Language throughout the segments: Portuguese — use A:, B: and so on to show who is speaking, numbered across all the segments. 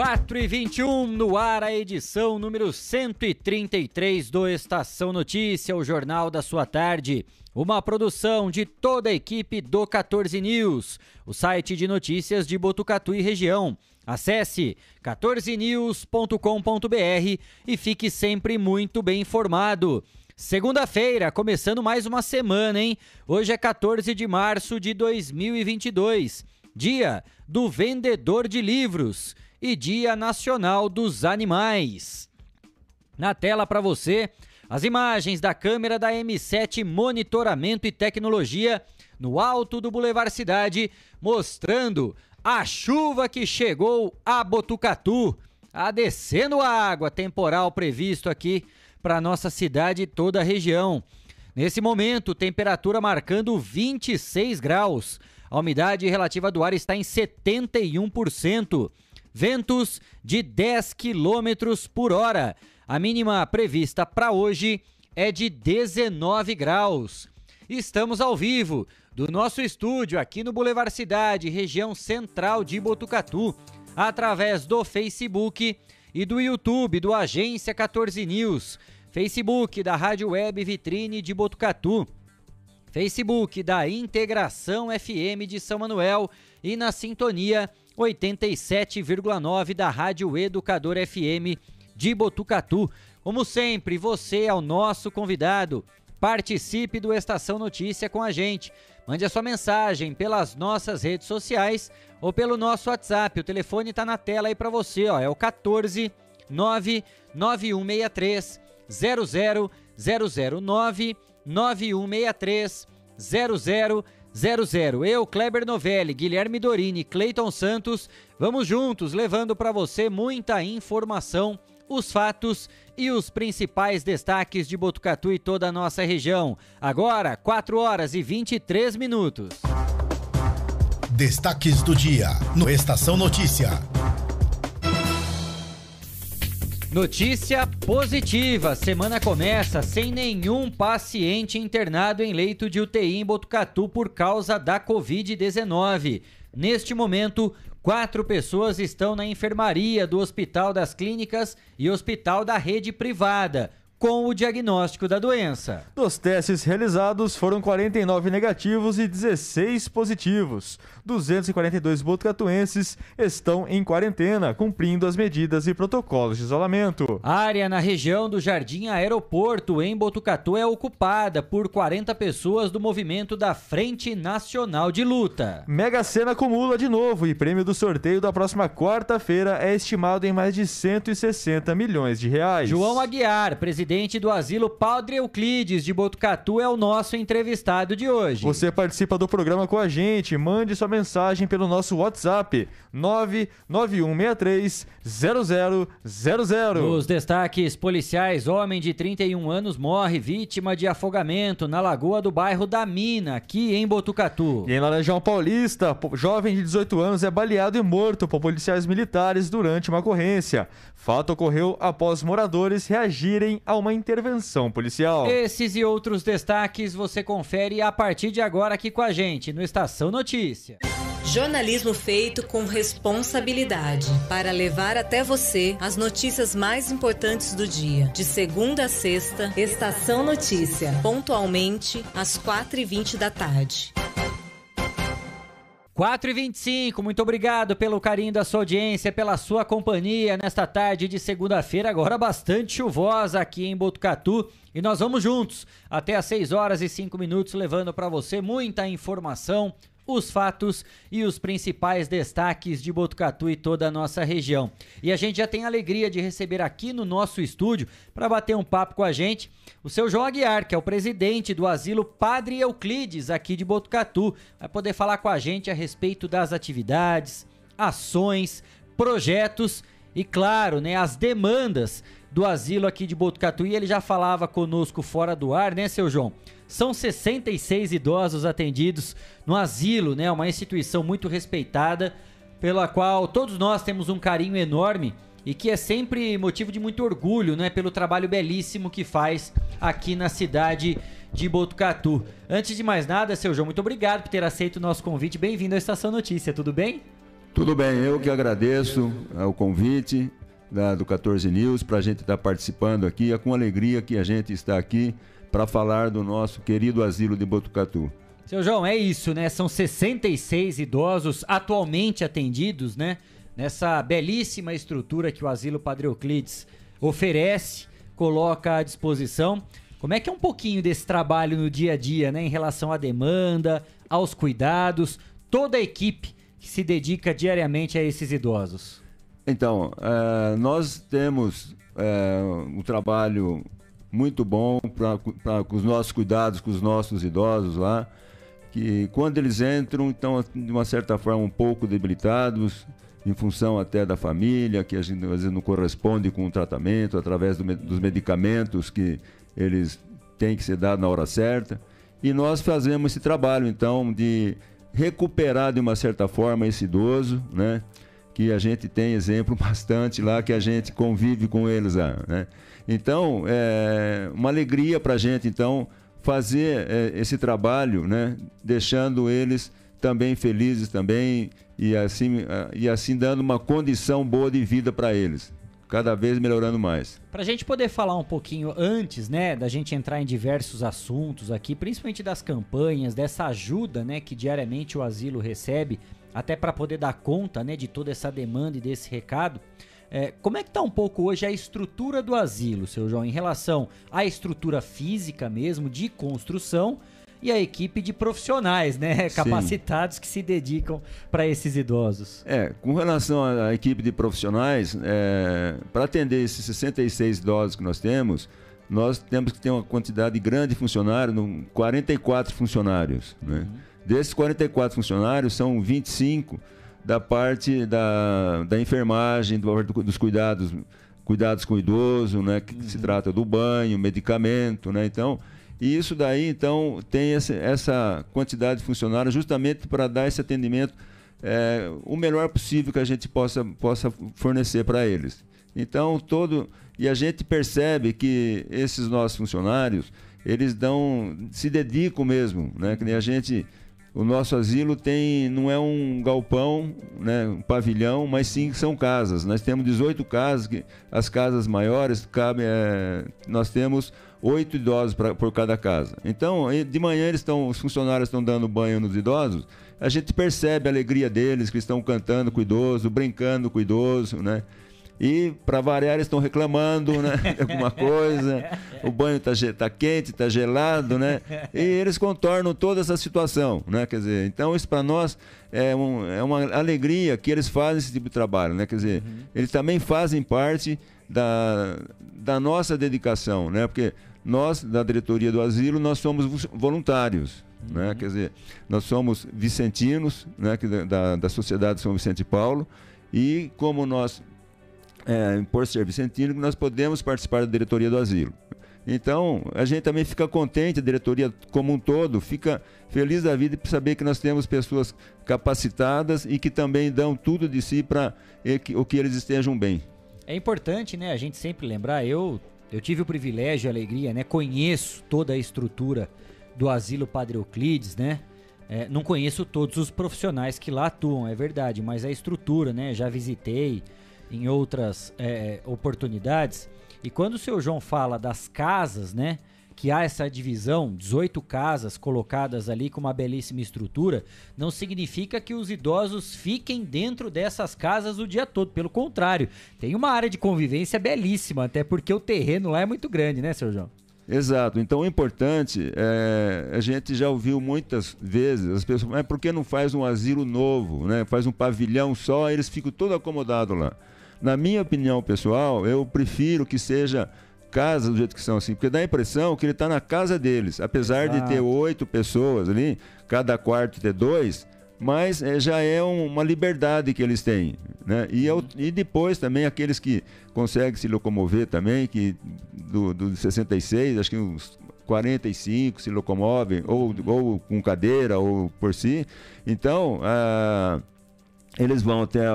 A: Quatro e vinte e um, no ar a edição número 133 do Estação Notícia, o jornal da sua tarde. Uma produção de toda a equipe do 14 News, o site de notícias de Botucatu e região. Acesse 14news.com.br e fique sempre muito bem informado. Segunda-feira, começando mais uma semana, hein? Hoje é 14 de março de 2022, dia do vendedor de livros e Dia Nacional dos Animais. Na tela para você, as imagens da câmera da M7 Monitoramento e Tecnologia no alto do Boulevard Cidade, mostrando a chuva que chegou a Botucatu. A descendo água temporal previsto aqui para nossa cidade e toda a região. Nesse momento, temperatura marcando 26 graus. A umidade relativa do ar está em 71%. Ventos de 10 km por hora. A mínima prevista para hoje é de 19 graus. Estamos ao vivo do nosso estúdio aqui no Boulevard Cidade, região central de Botucatu, através do Facebook e do YouTube do Agência 14 News, Facebook da Rádio Web Vitrine de Botucatu, Facebook da Integração FM de São Manuel e na sintonia 87,9 da Rádio Educador FM de Botucatu. Como sempre, você é o nosso convidado. Participe do Estação Notícia com a gente. Mande a sua mensagem pelas nossas redes sociais ou pelo nosso WhatsApp. O telefone está na tela aí para você, ó. É o 14 99163 00009 9163 0000. Eu, Kleber Novelli, Guilherme Dorini, Cleiton Santos, vamos juntos levando para você muita informação, os fatos e os principais destaques de Botucatu e toda a nossa região. Agora, 4 horas e 23 minutos.
B: Destaques do dia no Estação Notícia.
A: Notícia positiva: semana começa sem nenhum paciente internado em leito de UTI em Botucatu por causa da Covid-19. Neste momento, quatro pessoas estão na enfermaria do Hospital das Clínicas e Hospital da Rede Privada com o diagnóstico da doença.
C: Dos testes realizados, foram 49 negativos e 16 positivos. 242 botucatuenses estão em quarentena, cumprindo as medidas e protocolos de isolamento.
A: A área na região do Jardim Aeroporto, em Botucatu, é ocupada por 40 pessoas do movimento da Frente Nacional de Luta.
C: Mega Sena acumula de novo e prêmio do sorteio da próxima quarta-feira é estimado em mais de 160 milhões de reais.
A: João Aguiar, presidente do Asilo Padre Euclides de Botucatu, é o nosso entrevistado de hoje.
C: Você participa do programa com a gente, mande sua mensagem pelo nosso WhatsApp 99163 0000.
A: Os destaques policiais: homem de 31 anos morre vítima de afogamento na lagoa do bairro da Mina, aqui em Botucatu.
C: E em Laranjal Paulista, jovem de 18 anos é baleado e morto por policiais militares durante uma ocorrência. Fato ocorreu após moradores reagirem a uma intervenção policial.
A: Esses e outros destaques você confere a partir de agora aqui com a gente no Estação Notícia.
D: Jornalismo feito com responsabilidade para levar até você as notícias mais importantes do dia. De segunda a sexta, Estação Notícia, pontualmente às 4h20 da tarde.
A: 4 e 25 muito obrigado pelo carinho da sua audiência, pela sua companhia nesta tarde de segunda-feira, agora bastante chuvosa aqui em Botucatu. E nós vamos juntos até às 6 horas e 5 minutos, levando para você muita informação, os fatos e os principais destaques de Botucatu e toda a nossa região. E a gente já tem a alegria de receber aqui no nosso estúdio para bater um papo com a gente o seu João Aguiar, que é o presidente do Asilo Padre Euclides aqui de Botucatu. Vai poder falar com a gente a respeito das atividades, ações, projetos e claro, né, as demandas do asilo aqui de Botucatu e ele já falava conosco fora do ar, né, seu João? São 66 idosos atendidos no asilo, né? Uma instituição muito respeitada, pela qual todos nós temos um carinho enorme e que é sempre motivo de muito orgulho, né, pelo trabalho belíssimo que faz aqui na cidade de Botucatu. Antes de mais nada, seu João, muito obrigado por ter aceito o nosso convite. Bem-vindo à Estação Notícia, tudo bem?
E: Tudo bem, eu que agradeço o convite da, do 14 News para a gente estar tá participando aqui. É com alegria que a gente está aqui para falar do nosso querido asilo de Botucatu.
A: Seu João, é isso, né? São 66 idosos atualmente atendidos, né? Nessa belíssima estrutura que o Asilo Padre Euclides oferece, coloca à disposição. Como é que é um pouquinho desse trabalho no dia a dia, né? Em relação à demanda, aos cuidados, toda a equipe que se dedica diariamente a esses idosos?
E: Então, é, nós temos é, um trabalho muito bom para os nossos cuidados com os nossos idosos lá, que quando eles entram, estão de uma certa forma um pouco debilitados, em função até da família, que a gente às vezes não corresponde com o tratamento, através do, dos medicamentos que eles têm que ser dados na hora certa. E nós fazemos esse trabalho, então, de recuperar de uma certa forma esse idoso, né? Que a gente tem exemplo bastante lá, que a gente convive com eles lá, né? Então, é uma alegria para a gente, então, fazer é, esse trabalho, né? Deixando eles também felizes também e assim, e assim dando uma condição boa de vida para eles cada vez melhorando mais.
A: Para a gente poder falar um pouquinho antes, né, da gente entrar em diversos assuntos aqui, principalmente das campanhas, dessa ajuda, né, que diariamente o asilo recebe, até para poder dar conta, né, de toda essa demanda e desse recado. É, como é que está um pouco hoje a estrutura do asilo, seu João, em relação à estrutura física mesmo, de construção, e a equipe de profissionais, né, Sim. capacitados que se dedicam para esses idosos.
E: É, com relação à equipe de profissionais, é, para atender esses 66 idosos que nós temos, nós temos que ter uma quantidade grande de funcionários, 44 funcionários. Né? Uhum. Desses 44 funcionários, são 25 da parte da, da enfermagem, do, dos cuidados, cuidados com o idoso, né? que uhum. se trata do banho, medicamento, né? Então, e isso daí, então, tem essa quantidade de funcionários justamente para dar esse atendimento é, o melhor possível que a gente possa, possa fornecer para eles. Então, todo. E a gente percebe que esses nossos funcionários, eles dão. se dedicam mesmo, né? Que nem a gente. O nosso asilo tem, não é um galpão, né, um pavilhão, mas sim são casas. Nós temos 18 casas, que, as casas maiores cabem, é, nós temos oito idosos pra, por cada casa. Então, de manhã eles estão, os funcionários estão dando banho nos idosos, a gente percebe a alegria deles, que estão cantando com o idoso, brincando com o idoso, né? E, para variar, eles estão reclamando, né? Alguma coisa. O banho está tá quente, está gelado, né? E eles contornam toda essa situação, né? Quer dizer, então isso para nós é, um, é uma alegria que eles fazem esse tipo de trabalho, né? Quer dizer, uhum. eles também fazem parte da, da nossa dedicação, né? Porque nós, da diretoria do asilo, nós somos voluntários. Né? Uhum. Quer dizer, nós somos vicentinos né? da, da Sociedade São Vicente e Paulo e como nós, é, por ser vicentino, nós podemos participar da diretoria do asilo. Então, a gente também fica contente, a diretoria como um todo fica feliz da vida por saber que nós temos pessoas capacitadas e que também dão tudo de si para o que eles estejam bem.
A: É importante, né, a gente sempre lembrar, eu eu tive o privilégio e a alegria, né? Conheço toda a estrutura do Asilo Padre Euclides, né? É, não conheço todos os profissionais que lá atuam, é verdade, mas a estrutura, né? Já visitei em outras é, oportunidades. E quando o seu João fala das casas, né? que há essa divisão, 18 casas colocadas ali com uma belíssima estrutura, não significa que os idosos fiquem dentro dessas casas o dia todo. Pelo contrário, tem uma área de convivência belíssima, até porque o terreno lá é muito grande, né, seu João?
E: Exato. Então, o importante, é, a gente já ouviu muitas vezes as pessoas, mas por que não faz um asilo novo, né? Faz um pavilhão só, eles ficam todos acomodados lá. Na minha opinião pessoal, eu prefiro que seja casas do jeito que são assim, porque dá a impressão que ele está na casa deles. Apesar Exato. de ter oito pessoas ali, cada quarto ter dois, mas é, já é um, uma liberdade que eles têm. Né? E, eu, e depois também aqueles que conseguem se locomover também, que do, do 66, acho que uns 45 se locomovem, ou, ou com cadeira, ou por si. Então, ah, eles vão até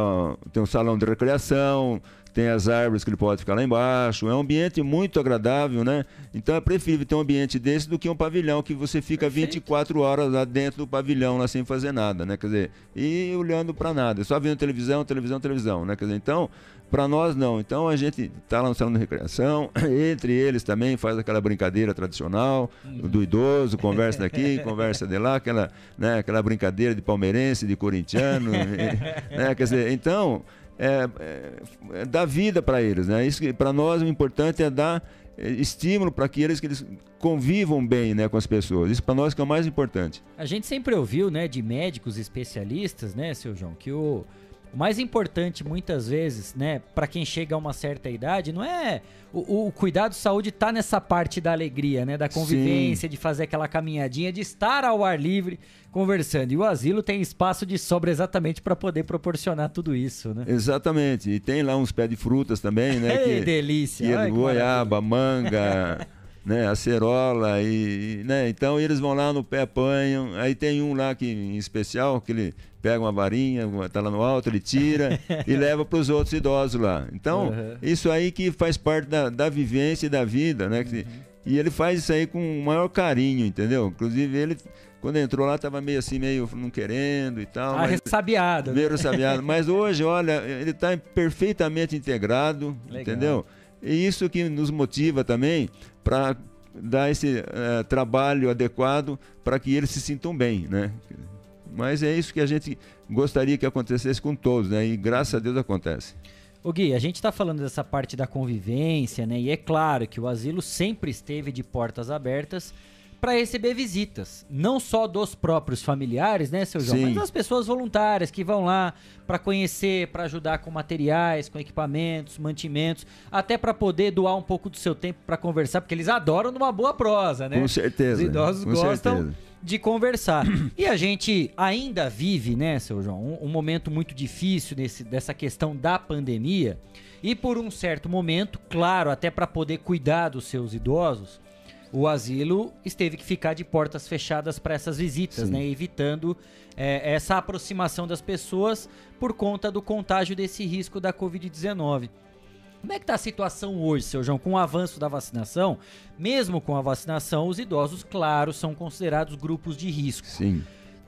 E: tem um salão de recreação, tem as árvores que ele pode ficar lá embaixo. É um ambiente muito agradável, né? Então é preferível ter um ambiente desse do que um pavilhão que você fica Perfeito. 24 horas lá dentro do pavilhão, lá sem fazer nada, né? Quer dizer, e olhando para nada, só vendo televisão, televisão, televisão, né? Quer dizer, então, para nós não. Então a gente está lá no salão de recreação, entre eles também faz aquela brincadeira tradicional uhum. do idoso, conversa daqui, conversa de lá, aquela, né, aquela brincadeira de palmeirense, de corintiano, né? Quer dizer, então é, é, é dar vida para eles. Né? Isso para nós o importante é dar é, estímulo para que eles, que eles convivam bem né, com as pessoas. Isso para nós que é o mais importante.
A: A gente sempre ouviu né, de médicos especialistas, né, seu João, que o o mais importante, muitas vezes, né, para quem chega a uma certa idade, não é. O, o cuidado de saúde tá nessa parte da alegria, né? Da convivência, Sim. de fazer aquela caminhadinha, de estar ao ar livre conversando. E o asilo tem espaço de sobra exatamente para poder proporcionar tudo isso, né?
E: Exatamente. E tem lá uns pés de frutas também, né?
A: que, delícia!
E: Que Ai, goiaba, manga. né, acerola e, né, então eles vão lá no pé apanham, aí tem um lá que em especial que ele pega uma varinha, tá lá no alto, ele tira e leva para os outros idosos lá. Então, uhum. isso aí que faz parte da, da vivência e da vida, né? Uhum. E ele faz isso aí com o maior carinho, entendeu? Inclusive ele quando entrou lá estava meio assim, meio não querendo e tal.
A: Ah, ressabiado.
E: Meio ressabiado. mas hoje, olha, ele está perfeitamente integrado, Legal. entendeu? E isso que nos motiva também para dar esse uh, trabalho adequado para que eles se sintam bem, né? Mas é isso que a gente gostaria que acontecesse com todos, né? E graças a Deus acontece.
A: O Gui, a gente está falando dessa parte da convivência, né? E é claro que o asilo sempre esteve de portas abertas para receber visitas, não só dos próprios familiares, né, seu João, Sim. mas das pessoas voluntárias que vão lá para conhecer, para ajudar com materiais, com equipamentos, mantimentos, até para poder doar um pouco do seu tempo para conversar, porque eles adoram numa boa prosa, né?
E: Com certeza.
A: Os idosos
E: com
A: gostam
E: certeza.
A: de conversar. e a gente ainda vive, né, seu João, um, um momento muito difícil nesse, dessa questão da pandemia. E por um certo momento, claro, até para poder cuidar dos seus idosos, o asilo esteve que ficar de portas fechadas para essas visitas, Sim. né? Evitando é, essa aproximação das pessoas por conta do contágio desse risco da Covid-19. Como é que está a situação hoje, seu João, com o avanço da vacinação? Mesmo com a vacinação, os idosos, claro, são considerados grupos de risco.
E: Sim.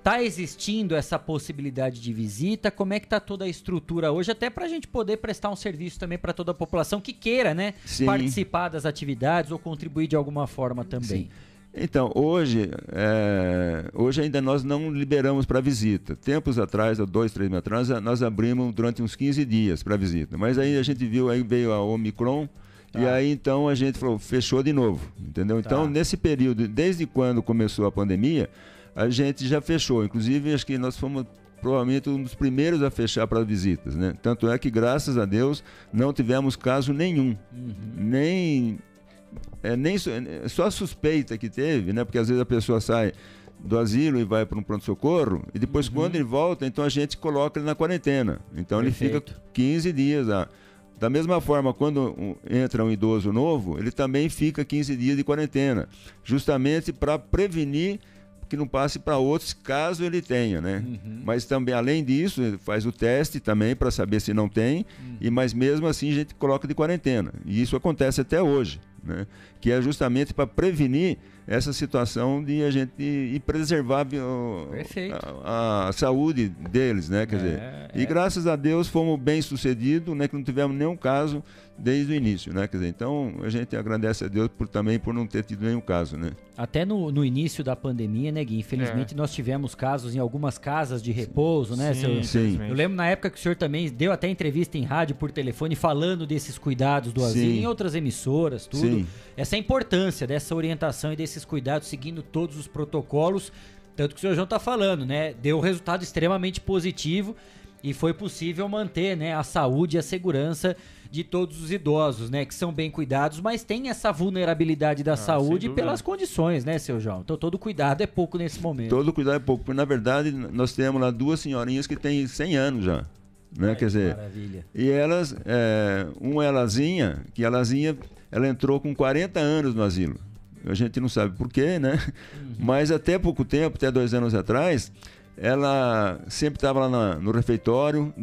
A: Tá existindo essa possibilidade de visita? Como é que tá toda a estrutura hoje? Até para a gente poder prestar um serviço também para toda a população que queira, né? Sim. Participar das atividades ou contribuir de alguma forma também. Sim.
E: Então, hoje, é, hoje ainda nós não liberamos para visita. Tempos atrás, dois, três meses atrás, nós abrimos durante uns 15 dias para visita. Mas aí a gente viu, aí veio a Omicron, Tá. E aí então a gente falou, fechou de novo, entendeu? Então, tá. nesse período, desde quando começou a pandemia, a gente já fechou. Inclusive, acho que nós fomos provavelmente um dos primeiros a fechar para visitas, né? Tanto é que, graças a Deus, não tivemos caso nenhum. Uhum. Nem, é, nem é, só a suspeita que teve, né? Porque às vezes a pessoa sai do asilo e vai para um pronto-socorro, e depois, uhum. quando ele volta, então a gente coloca ele na quarentena. Então Perfeito. ele fica 15 dias lá. Da mesma forma, quando entra um idoso novo, ele também fica 15 dias de quarentena, justamente para prevenir que não passe para outros caso ele tenha, né? Uhum. Mas também além disso, faz o teste também para saber se não tem, uhum. e mas mesmo assim a gente coloca de quarentena. E isso acontece até hoje, né? Que é justamente para prevenir essa situação de a gente e preservar a, a, saúde deles, né? Quer é, dizer, é. e graças a Deus fomos bem sucedidos, né? Que não tivemos nenhum caso desde o início, né? Quer dizer, então a gente agradece a Deus por também por não ter tido nenhum caso, né?
A: Até no, no início da pandemia, né, Gui? Infelizmente é. nós tivemos casos em algumas casas de repouso, sim. né?
E: Sim, sim.
A: Eu lembro na época que o senhor também deu até entrevista em rádio por telefone falando desses cuidados do asilo sim. em outras emissoras, tudo. Sim. Essa importância dessa orientação e desses cuidados, seguindo todos os protocolos, tanto que o senhor João está falando, né? Deu um resultado extremamente positivo e foi possível manter né, a saúde e a segurança de todos os idosos, né, que são bem cuidados, mas tem essa vulnerabilidade da
C: Ah,
A: saúde pelas condições, né, seu João? Então todo cuidado é pouco nesse momento.
E: Todo cuidado é pouco, porque na verdade nós temos lá duas senhorinhas que têm 100 anos já. Né?
A: Ai,
E: Quer dizer,
A: Maravilha.
E: e elas, é, uma é a Lazinha, que a Lazinha, ela entrou com 40 anos no asilo. A gente não sabe por quê, né? Mas até pouco tempo, até dois anos atrás, ela sempre estava lá na- no refeitório,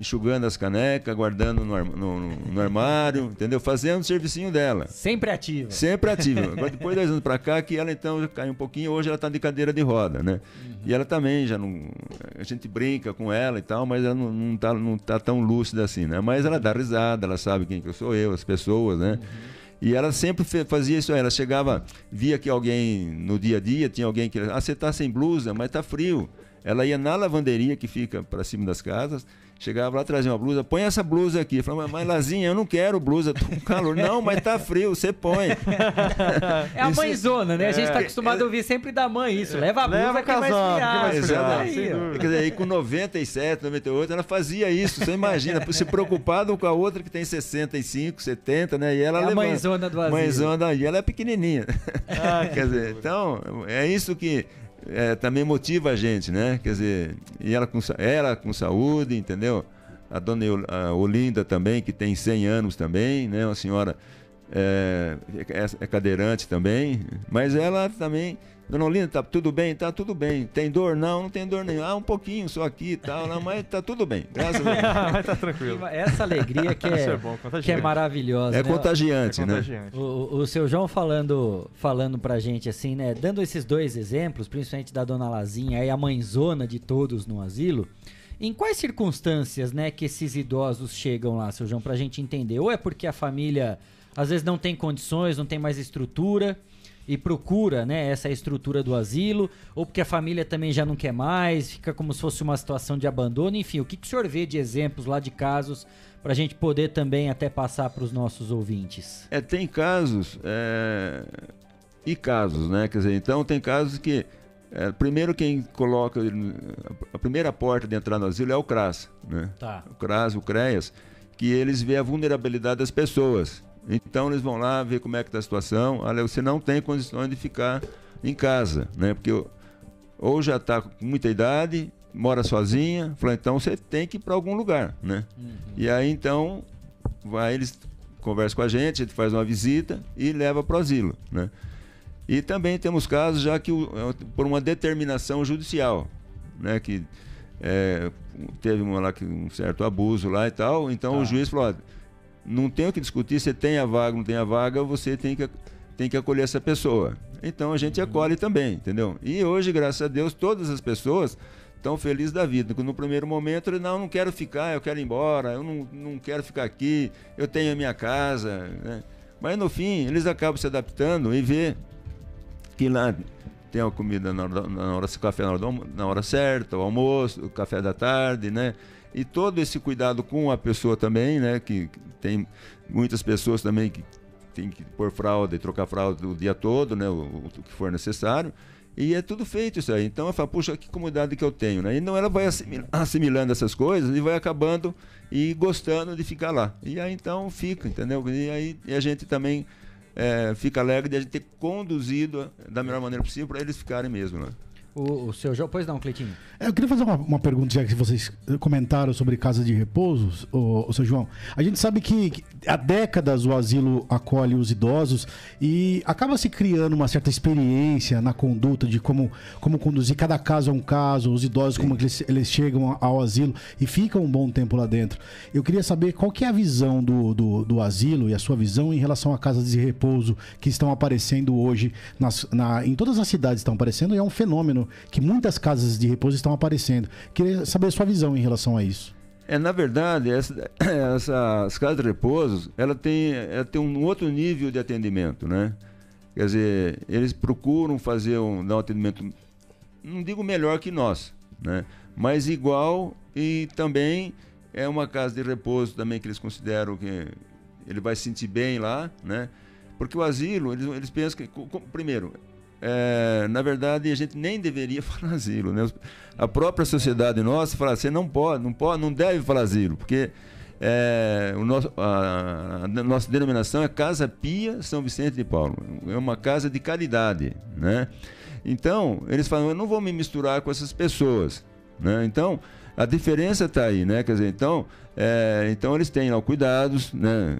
E: enxugando as canecas, guardando no, no- no armário, entendeu? Fazendo o servicinho dela.
A: Sempre ativa.
E: Sempre ativa. Agora, depois de dois anos pra cá, que ela então já caiu um pouquinho, hoje ela tá de cadeira de roda, né? E ela também já não. A gente brinca com ela e tal, mas ela não, não, tá, não tá tão lúcida assim, né? Mas ela dá risada, ela sabe quem que eu sou eu, as pessoas, né? E ela sempre fazia isso. Ela chegava, via que alguém no dia a dia, tinha alguém que. Ah, você tá sem blusa, mas tá frio. Ela ia na lavanderia que fica para cima das casas, chegava lá, trazia uma blusa, põe essa blusa aqui. Falava, mas Lazinha, eu não quero blusa, tô com calor. Não, mas tá frio, você põe.
A: É a mãezona, né? A gente tá
E: É.
A: acostumado a ouvir sempre da mãe isso. Leva a blusa
C: Leva
A: que vai
C: casaco, que
A: esfriar.
C: vai dúvida.
E: Quer dizer, aí com 97, 98, ela fazia isso. Você imagina, se preocupado com a outra que tem 65, 70, né? E ela
A: É a
E: levanta.
A: mãezona do asilo.
E: Mãezona, e ela é pequenininha.
C: Ah, que
E: Quer dizer, então, é isso que é, também motiva a gente, né? Quer dizer, e ela com, ela com saúde, entendeu? A dona Olinda também, que tem 100 anos também, né? Uma senhora é, é- é cadeirante também, mas ela também... Dona Olinda, tá tudo bem? Tá tudo bem. Tem dor? Não, não tem dor nenhuma. Ah, um pouquinho só aqui e tal, não, mas tá tudo bem. Graças a Deus.
C: Mas tá tranquilo.
A: Essa alegria que é,
C: é bom,
A: que é maravilhosa.
E: É
A: né?
E: contagiante,
C: É
E: né?
C: contagiante.
A: O, o seu João falando, falando pra gente assim, né? Dando esses dois exemplos, principalmente da dona Lazinha e a mãezona de todos no asilo. Em quais circunstâncias, né, que esses idosos chegam lá, seu João, pra gente entender? Ou é porque a família às vezes não tem condições, não tem mais estrutura e procura, né, essa estrutura do asilo, ou porque a família também já não quer mais, fica como se fosse uma situação de abandono, enfim, o que, que o senhor vê de exemplos lá de casos pra gente poder também até passar pros nossos ouvintes?
E: É, tem casos é, e casos, né? Quer dizer, então tem casos que é, primeiro quem coloca a primeira porta de entrar no asilo é o CRAS, né?
A: Tá.
E: O CRAS, o CREAS, que eles vê a vulnerabilidade das pessoas. Então eles vão lá ver como é que está a situação. Olha, você não tem condições de ficar em casa, né? Porque ou já está com muita idade, mora sozinha, então você tem que ir para algum lugar, né? E aí então vai eles conversam com a gente, a gente faz uma visita e leva para o asilo, né? E também temos casos já que por uma determinação judicial, né? Que é, teve uma lá que um certo abuso lá e tal, então o juiz falou, ó, não tem o que discutir, você tem a vaga, não tem a vaga, você tem que, tem que acolher essa pessoa. Então a gente acolhe também, entendeu? E hoje, graças a Deus, todas as pessoas estão felizes da vida. No primeiro momento, não, eu não quero ficar, eu quero ir embora, eu não, não quero ficar aqui, eu tenho a minha casa, né? Mas no fim, eles acabam se adaptando e vê que lá tem a comida na hora, na hora café na hora, na hora certa, o almoço, o café da tarde, né? E todo esse cuidado com a pessoa também, né? Que, tem muitas pessoas também que tem que pôr fralda e trocar fralda o dia todo, né? O, o que for necessário. E é tudo feito isso aí. Então eu falo, puxa, que comodidade que eu tenho, né? E não ela vai assimil- assimilando essas coisas e vai acabando e gostando de ficar lá. E aí então fica, entendeu? E aí e a gente também é, fica alegre de a gente ter conduzido da melhor maneira possível para eles ficarem mesmo, né?
A: O, o seu João, pois não, Cleitinho.
F: É, Eu queria fazer uma, uma pergunta, já que vocês comentaram sobre casa de repouso, o, seu João. A gente sabe que, que há décadas o asilo acolhe os idosos e acaba se criando uma certa experiência na conduta de como, como conduzir. Cada caso é um caso, os idosos, como eles, eles chegam ao asilo e ficam um bom tempo lá dentro. Eu queria saber qual que é a visão do, do, do asilo e a sua visão em relação a casas de repouso que estão aparecendo hoje nas, na, em todas as cidades estão aparecendo e é um fenômeno que muitas casas de repouso estão aparecendo. Queria saber a sua visão em relação a isso.
E: É, na verdade, essa, essas casas de repouso, ela tem, ela tem um outro nível de atendimento, né? Quer dizer, eles procuram fazer um, dar um atendimento, não digo melhor que nós, né? Mas igual e também é uma casa de repouso também que eles consideram que ele vai se sentir bem lá, né? Porque o asilo, eles, eles pensam que, primeiro, é, na verdade, a gente nem deveria falar asilo. Né? A própria sociedade nossa fala, você não pode, não pode, não deve falar asilo, porque é, o nosso, a, a, nossa denominação é Casa Pia São Vicente de Paulo. É uma casa de caridade, né? Então, eles falam, eu não vou me misturar com essas pessoas, né? Então, a diferença está aí, né? Quer dizer, então, é, então eles têm lá cuidados, né?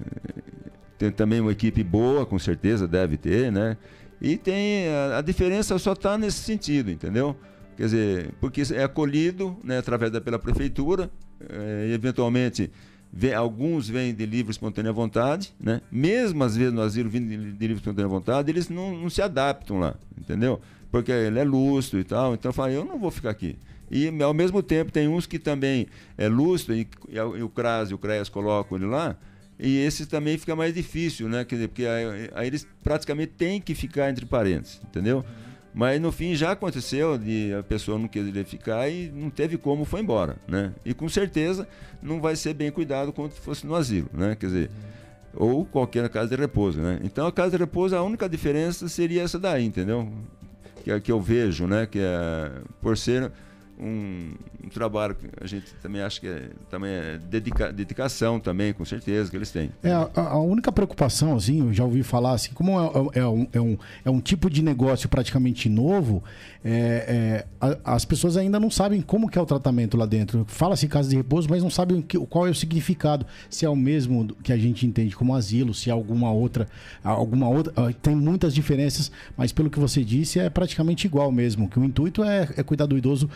E: Tem também uma equipe boa, com certeza deve ter, né? E tem a, a diferença só está nesse sentido, entendeu? Quer dizer, porque é acolhido, né, através da pela prefeitura, é, eventualmente vem, alguns vêm de livre espontânea vontade, né? Mesmo às vezes no asilo vindo de, de livre espontânea vontade, eles não, não se adaptam lá, entendeu? Porque ele é lustro e tal, então fala, eu não vou ficar aqui. E ao mesmo tempo tem uns que também é lustro e, e, e o CRAS e o CREAS colocam ele lá, e esse também fica mais difícil, né? Quer dizer, porque aí, aí eles praticamente têm que ficar entre parentes, entendeu? Mas no fim já aconteceu de a pessoa não querer ficar e não teve como, foi embora, né? E com certeza não vai ser bem cuidado quando fosse no asilo, né? Quer dizer, ou qualquer casa de repouso, né? Então a casa de repouso, a única diferença seria essa daí, entendeu? Que, é que eu vejo, né? Que é por ser um, um, trabalho que a gente também acha que é, também é dedica, dedicação também, com certeza, que eles têm.
F: É, a, a, única preocupação, assim, eu já ouvi falar, assim, como é, é, é, um, é, um, é um tipo de negócio praticamente novo, é, é, a, as pessoas ainda não sabem como que é o tratamento lá dentro. Fala-se casa de repouso, mas não sabem que, qual é o significado. Se é o mesmo que a gente entende como asilo, se é alguma outra, alguma outra. Ah, tem muitas diferenças, mas pelo que você disse, é praticamente igual mesmo. Que o intuito é, é cuidar do idoso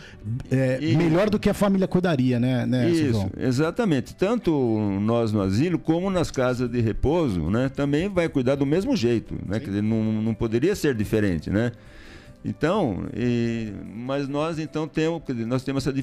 F: é, e... melhor do que a família cuidaria, né? né
E: Isso, exatamente. Tanto nós no asilo como nas casas de repouso, né? Também vai cuidar do mesmo jeito, né? Quer dizer, não, não poderia ser diferente, né? Então, e, mas nós então temos, nós temos essa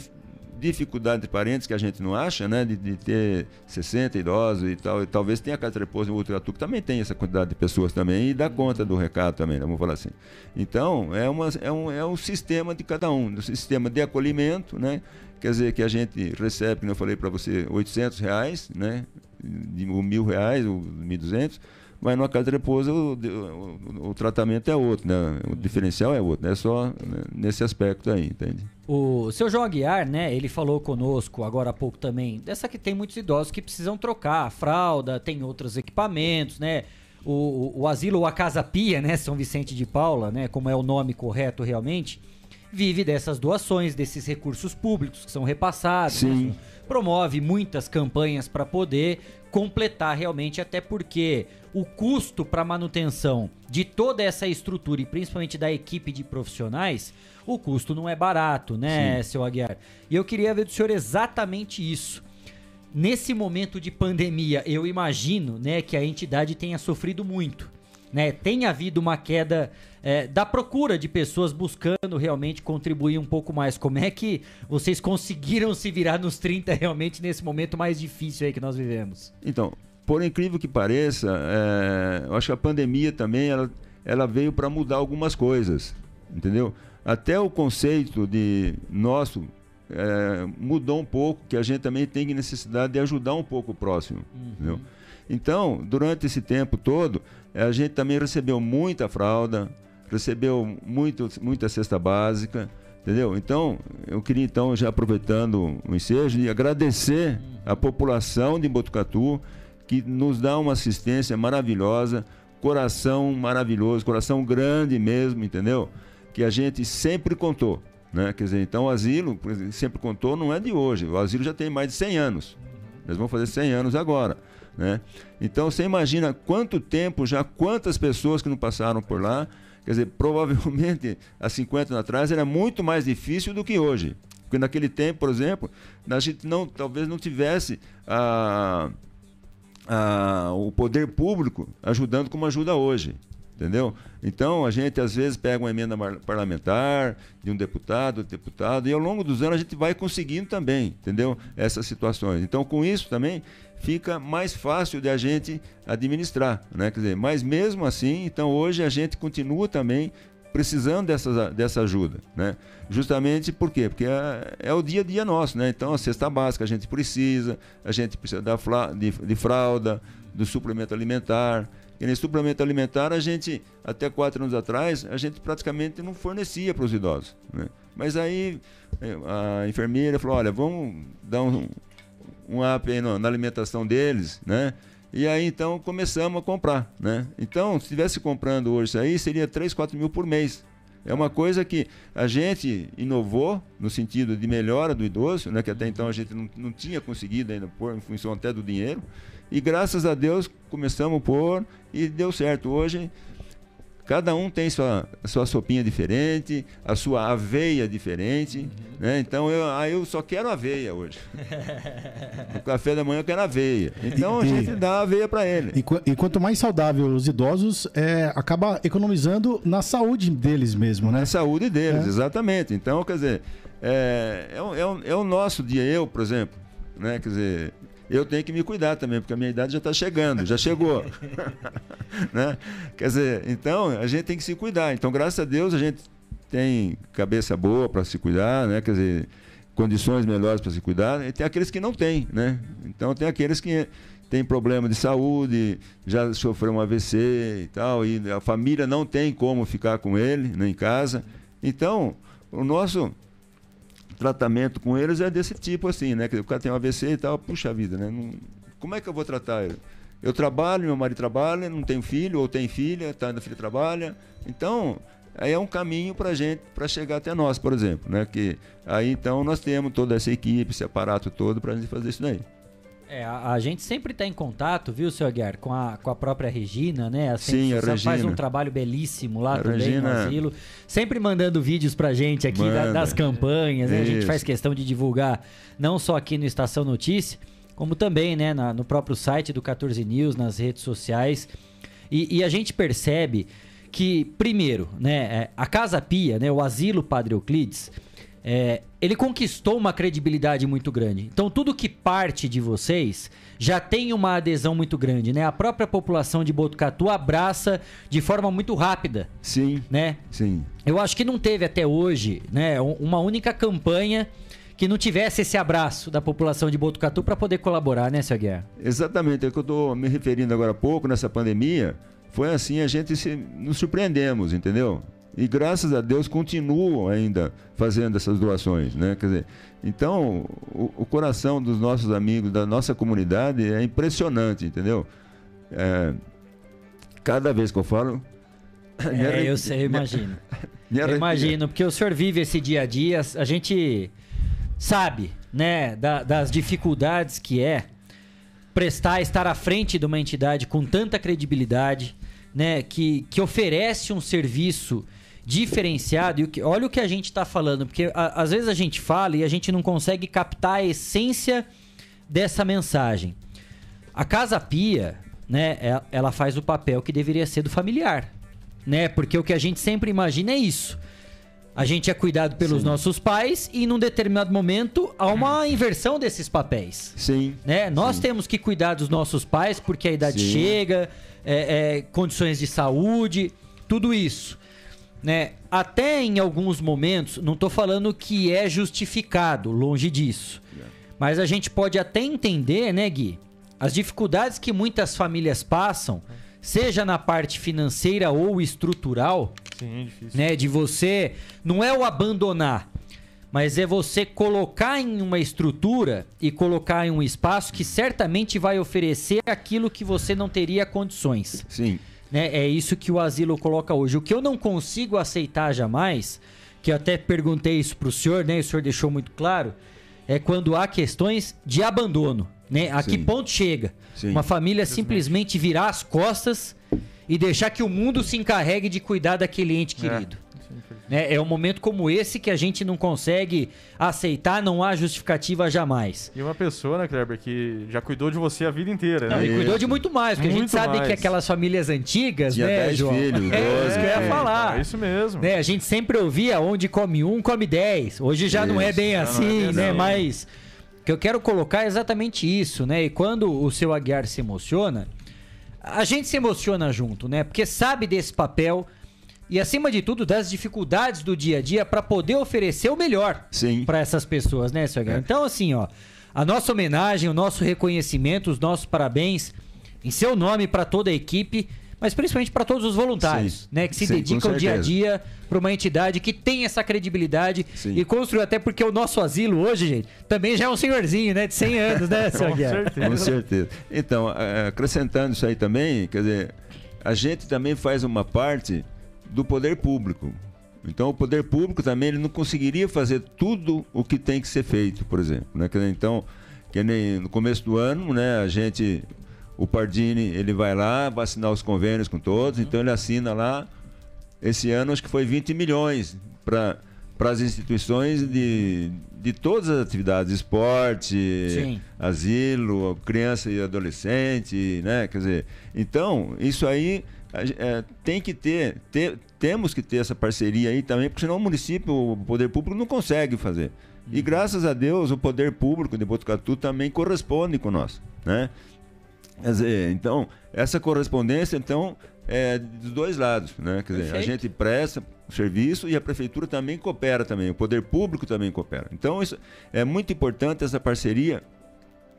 E: dificuldade de parentes que a gente não acha, né? De, de ter 60 idosos e tal. E talvez tenha a casa de repouso em Ultratu, que também tem essa quantidade de pessoas também, e dá conta do recado também, né? vamos falar assim. Então, é, uma, é, um, é um sistema de cada um, um sistema de acolhimento, né? Quer dizer, que a gente recebe, como eu falei para você, 800 reais, né? De, mil reais, ou 1.200 mas numa casa de repouso o, o, o, tratamento é outro, né? O diferencial é outro, é só né, nesse aspecto aí, entende?
A: O seu João Aguiar, né, ele falou conosco agora há pouco também, dessa que tem muitos idosos que precisam trocar a fralda, tem outros equipamentos, né? O, o, o asilo ou a Casa Pia, né, São Vicente de Paula, né, como é o nome correto realmente, vive dessas doações, desses recursos públicos que são repassados.
E: Sim. Né?
A: Promove muitas campanhas para poder completar realmente, até porque o custo para manutenção de toda essa estrutura e principalmente da equipe de profissionais, o custo não é barato, né, Sim. seu Aguiar? E eu queria ver do senhor exatamente isso. Nesse momento de pandemia, eu imagino, né, que a entidade tenha sofrido muito né, tem havido uma queda é, da procura de pessoas buscando realmente contribuir um pouco mais. Como é que vocês conseguiram se virar nos 30 realmente nesse momento mais difícil aí que nós vivemos?
E: Então, por incrível que pareça, é, eu acho que a pandemia também ela, ela veio para mudar algumas coisas, entendeu? Até o conceito de nosso é, mudou um pouco, que a gente também tem necessidade de ajudar um pouco o próximo, uhum. entendeu? Então, durante esse tempo todo, a gente também recebeu muita fralda, recebeu muito, muita cesta básica, entendeu? Então, eu queria então, já aproveitando o ensejo, de agradecer a população de Botucatu, que nos dá uma assistência maravilhosa, coração maravilhoso, coração grande mesmo, entendeu? Que a gente sempre contou, né? Quer dizer, então o asilo, sempre contou, não é de hoje, o asilo já tem mais de 100 anos, nós vamos fazer 100 anos agora. Né? Então você imagina quanto tempo já, quantas pessoas que não passaram por lá. Quer dizer, provavelmente há 50 anos atrás era muito mais difícil do que hoje. Porque naquele tempo, por exemplo, a gente não, talvez não tivesse a, a, o poder público ajudando como ajuda hoje. Entendeu? Então a gente às vezes pega uma emenda parlamentar de um deputado, deputado, e ao longo dos anos a gente vai conseguindo também, entendeu? Essas situações. Então, com isso também, fica mais fácil de a gente administrar, né? Quer dizer, mas mesmo assim, então hoje a gente continua também precisando dessa, dessa ajuda, né? Justamente por quê? Porque é, é, o dia a dia nosso, né? Então a cesta básica a gente precisa, a gente precisa da, de, de fralda, do suplemento alimentar, que nem suplemento alimentar, a gente, até quatro anos atrás, a gente praticamente não fornecia para os idosos. Né? Mas aí eh, a enfermeira falou, olha, vamos dar um, um na, na alimentação deles, né? E aí então começamos a comprar, né? Então, se estivesse comprando hoje isso aí, seria 3, 4 mil por mês. É uma coisa que a gente inovou no sentido de melhora do idoso, né? que até então a gente não, não tinha conseguido ainda pôr em função até do dinheiro. E graças a Deus começamos a pôr e deu certo. Hoje Cada um tem sua, sua sopinha diferente, a sua aveia diferente. Uhum. Né? Então eu, ah, eu só quero aveia hoje. no café da manhã eu quero aveia. Então a gente dá aveia para ele.
F: E, e, quanto mais saudável os idosos, é, acaba economizando na saúde deles mesmo, né?
E: Na saúde deles, é. exatamente. Então, quer dizer, é, é, é, é o nosso dia, eu, por exemplo, né? Quer dizer, eu tenho que me cuidar também, porque a minha idade já está chegando, já chegou. né? Quer dizer, então a gente tem que se cuidar. Então, graças a Deus, a gente tem cabeça boa para se cuidar, né? Quer dizer, condições melhores para se cuidar. E tem aqueles que não têm, né? Então, tem aqueles que têm problema de saúde, já sofreu um AVC e tal, e a família não tem como ficar com ele né, em casa. Então, o nosso tratamento com eles é desse tipo assim, né? O cara tem um AVC e tal, puxa vida, né? Não, como é que eu vou tratar ele? Eu trabalho, meu marido trabalha, não tenho filho, ou tem filha, tá, a filha trabalha. Então, aí é um caminho para gente, para chegar até nós, por exemplo, né? Que aí então nós temos toda essa equipe, esse aparato todo para fazer isso daí.
A: É, a, a, gente sempre está em contato, viu, seu Aguiar, com a, com a própria Regina, né? A
E: Sim, a Regina.
A: faz um trabalho belíssimo lá a também Regina... no asilo. Sempre mandando vídeos pra gente aqui da, das campanhas, né? A gente faz questão de divulgar não só aqui no Estação Notícia, como também, né, na, no próprio site do 14 News, nas redes sociais. E, e a gente percebe que, primeiro, né, é, a Casa Pia, né, o Asilo Padre Euclides, é, ele conquistou uma credibilidade muito grande. Então, tudo que parte de vocês já tem uma adesão muito grande, né? A própria população de Botucatu abraça de forma muito rápida.
E: Sim.
A: Né?
E: Sim.
A: Eu acho que não teve até hoje, né, uma única campanha que não tivesse esse abraço da população de Botucatu para poder colaborar, né, Sr. Guerra?
E: Exatamente, é que eu estou me referindo agora há pouco, nessa pandemia, foi assim, a gente se, nos surpreendemos, entendeu? E graças a Deus continuam ainda fazendo essas doações, né? Quer dizer, então o, o coração dos nossos amigos, da nossa comunidade é impressionante, entendeu? É, cada vez que eu falo,
A: é, eu sei, eu imagino. eu imagino, porque o senhor vive esse dia a dia, a gente sabe, né, da, das dificuldades que é prestar, estar à frente de uma entidade com tanta credibilidade, né, que, que oferece um serviço diferenciado. E o que, olha o que a gente está falando, porque a, às vezes a gente fala e a gente não consegue captar a essência dessa mensagem. A Casa Pia, né, é, ela faz o papel que deveria ser do familiar, né? Porque o que a gente sempre imagina é isso. A gente é cuidado pelos Sim. nossos pais e num determinado momento há uma inversão desses papéis.
E: Sim.
A: Né? Nós Sim. temos que cuidar dos nossos pais porque a idade Sim. chega, é, é, condições de saúde, tudo isso né? Até em alguns momentos, não estou falando que é justificado, longe disso. Mas a gente pode até entender, né, Gui? As dificuldades que muitas famílias passam, seja na parte financeira ou estrutural, Sim, é difícil. né? De você. Não é o abandonar, mas é você colocar em uma estrutura e colocar em um espaço que certamente vai oferecer aquilo que você não teria condições.
E: Sim.
A: Né? É isso que o asilo coloca hoje. O que eu não consigo aceitar jamais, que eu até perguntei isso para o senhor, né? O senhor deixou muito claro, é quando há questões de abandono. Né? A Sim. que ponto chega? Sim. Uma família simplesmente virar as costas e deixar que o mundo se encarregue de cuidar daquele ente é. querido. É. Né? É um momento como esse que a gente não consegue aceitar, não há justificativa jamais.
C: E uma pessoa, né, Kleber, que já cuidou de você a vida inteira,
A: né? Não, e cuidou de muito mais, porque muito a gente sabe mais. que aquelas famílias antigas,
E: Tinha
A: né,
E: João? Filhos,
A: é isso que eu ia falar.
C: É isso mesmo.
A: Né? A gente sempre ouvia onde come um, come dez. Hoje já isso. não é bem assim, é né? Assim. Mas que eu quero colocar é exatamente isso, né? E quando o seu Aguiar se emociona, a gente se emociona junto, né? Porque sabe desse papel e acima de tudo das dificuldades do dia a dia para poder oferecer o melhor para essas pessoas, né, Sr. É. Então assim, ó, a nossa homenagem, o nosso reconhecimento, os nossos parabéns em seu nome para toda a equipe, mas principalmente para todos os voluntários,
E: Sim.
A: né, que se
E: Sim,
A: dedicam dia a dia para uma entidade que tem essa credibilidade
E: Sim.
A: e construiu até porque o nosso asilo hoje, gente, também já é um senhorzinho, né, de 100 anos, né,
C: Com certeza.
E: Com certeza. Então, eh, acrescentando isso aí também, quer dizer, a gente também faz uma parte do poder público. Então, o poder público também ele não conseguiria fazer tudo o que tem que ser feito, por exemplo. Né? Então, que nem no começo do ano, né, a gente, o Pardini, ele vai lá, vai assinar os convênios com todos, então ele assina lá, esse ano acho que foi 20 milhões para para as instituições de, de todas as atividades, esporte,
A: Sim.
E: asilo, criança e adolescente, né? Quer dizer, então, isso aí é, tem que ter, ter- temos que ter essa parceria aí também, porque senão o município, o poder público não consegue fazer. E graças a Deus o poder público de Botucatu também corresponde com nós, né? Quer dizer, então, essa correspondência, então, é dos dois lados, né? Quer dizer, a
A: Perfeito.
E: gente presta o serviço e a prefeitura também coopera também, o poder público também coopera. Então, isso é muito importante essa parceria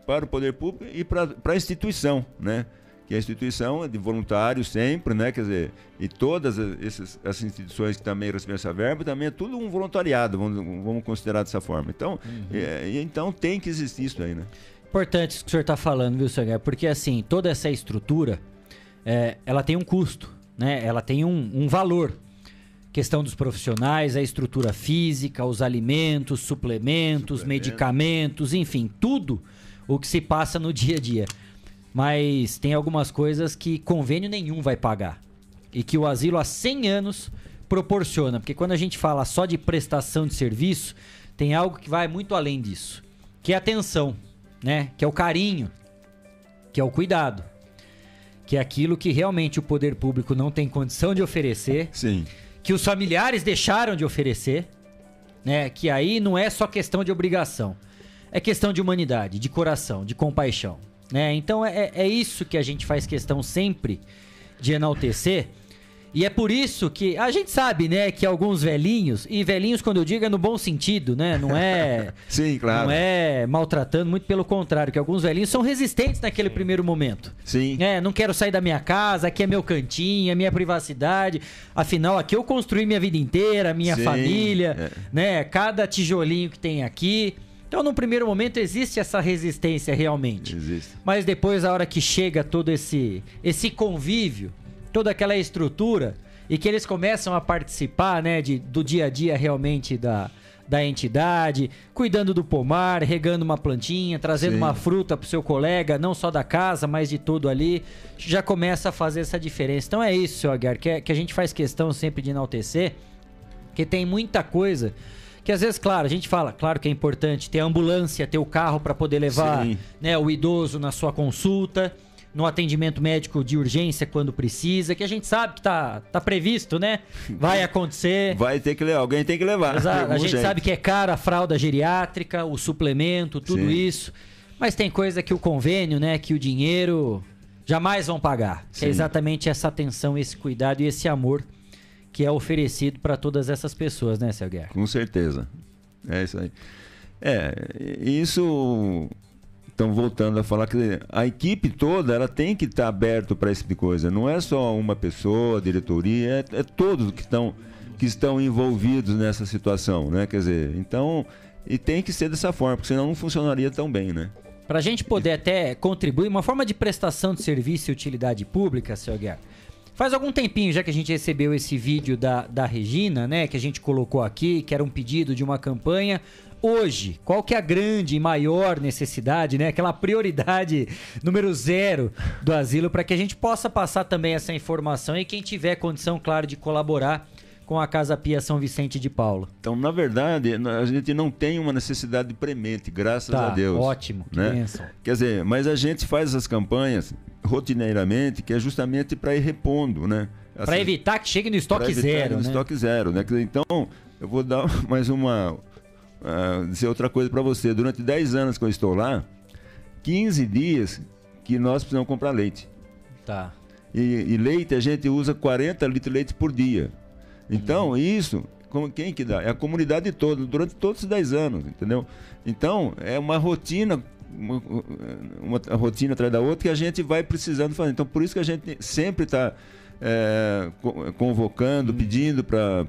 E: para o poder público e para para a instituição, né? Que a instituição é de voluntários sempre, né? Quer dizer, e todas as- essas, essas instituições que também recebem essa verba também é tudo um voluntariado, vamos, vamos considerar dessa forma. Então, é, e então tem que existir isso aí, né?
A: Importante isso que o senhor está falando, viu, senhor? Porque assim, toda essa estrutura, é, ela tem um custo, né? Ela tem um, um valor. Questão dos profissionais, a estrutura física, os alimentos, suplementos, medicamentos, enfim, tudo o que se passa no dia a dia. Mas tem algumas coisas que convênio nenhum vai pagar. E que o asilo há 100 anos proporciona. Porque quando a gente fala só de prestação de serviço, tem algo que vai muito além disso. Que é a atenção, né? Que é o carinho, que é o cuidado. Que é aquilo que realmente o poder público não tem condição de oferecer
E: Sim.
A: que os familiares deixaram de oferecer, né? Que aí não é só questão de obrigação, é questão de humanidade, de coração, de compaixão, né? Então é, é isso que a gente faz questão sempre de enaltecer. E é por isso que a gente sabe, né, que alguns velhinhos, e velhinhos quando eu digo é no bom sentido, né? Não é
E: Sim, claro.
A: não é maltratando, muito pelo contrário, que alguns velhinhos são resistentes naquele primeiro momento.
E: Sim.
A: É, não quero sair da minha casa, aqui é meu cantinho, é minha privacidade. Afinal, aqui eu construí minha vida inteira, minha
E: Sim,
A: família,
E: é.
A: né? Cada tijolinho que tem aqui. Então, no primeiro momento existe essa resistência realmente.
E: Existe.
A: Mas depois, a hora que chega todo esse esse convívio, toda aquela estrutura e que eles começam a participar, né, de, do dia a dia realmente da, da entidade, cuidando do pomar, regando uma plantinha, trazendo
E: Sim.
A: uma fruta pro seu colega, não só da casa, mas de tudo ali, já começa a fazer essa diferença. Então é isso, seu Aguiar, que, é- que a gente faz questão sempre de enaltecer, que tem muita coisa que às vezes, claro, a gente fala, claro que é importante ter a ambulância, ter o carro para poder levar né, o idoso na sua consulta, no atendimento médico de urgência quando precisa, que a gente sabe que tá, tá previsto, né? Vai acontecer.
E: Vai ter que levar, alguém tem que levar.
A: Exato. A gente
E: jeito.
A: sabe que é cara a fralda geriátrica, o suplemento, tudo
E: Sim.
A: isso. Mas tem coisa que o convênio, né, que o dinheiro jamais vão pagar. É exatamente essa atenção, esse cuidado e esse amor que é oferecido para todas essas pessoas, né, Seu Guerra?
E: Com certeza. É isso aí. É, isso. Então, voltando a falar que a equipe toda ela tem que estar aberto para esse tipo de coisa. Não é só uma pessoa, a diretoria, é, é todos que estão, que estão envolvidos nessa situação, né? Quer dizer, então. E tem que ser dessa forma, porque senão não funcionaria tão bem, né?
A: Para a gente poder até contribuir, uma forma de prestação de serviço e utilidade pública, seu Guerra. Faz algum tempinho já que a gente recebeu esse vídeo da, da Regina, né? Que a gente colocou aqui, que era um pedido de uma campanha. Hoje, qual que é a grande e maior necessidade, né? Aquela prioridade número zero do asilo para que a gente possa passar também essa informação e quem tiver condição, claro, de colaborar com a Casa Pia São Vicente de Paulo.
E: Então, na verdade, a gente não tem uma necessidade premente, graças
A: Tá,
E: a Deus.
A: ótimo, que
E: né?
A: bênção.
E: Quer dizer, mas a gente faz essas campanhas rotineiramente, que é justamente para ir repondo, né?
A: Para
E: Essas-
A: evitar que chegue no estoque zero,
E: no
A: né?
E: estoque zero, né? Então, eu vou dar mais uma. ah, dizer outra coisa para você. Durante 10 anos que eu estou lá, 15 dias que nós precisamos comprar leite.
A: Tá.
E: E, e leite a gente usa 40 litros de leite por dia. Então,
A: Uhum.
E: isso, como, quem que dá? É a comunidade toda, durante todos os 10 anos, entendeu? Então, é uma rotina uma, uma rotina atrás da outra que a gente vai precisando fazer. Então, por isso que a gente sempre está é, convocando, pedindo para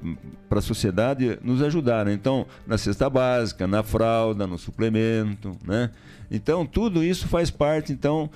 E: a sociedade nos ajudar. Né? Então, na cesta básica, na fralda, no suplemento, né? Então, tudo isso faz parte, então,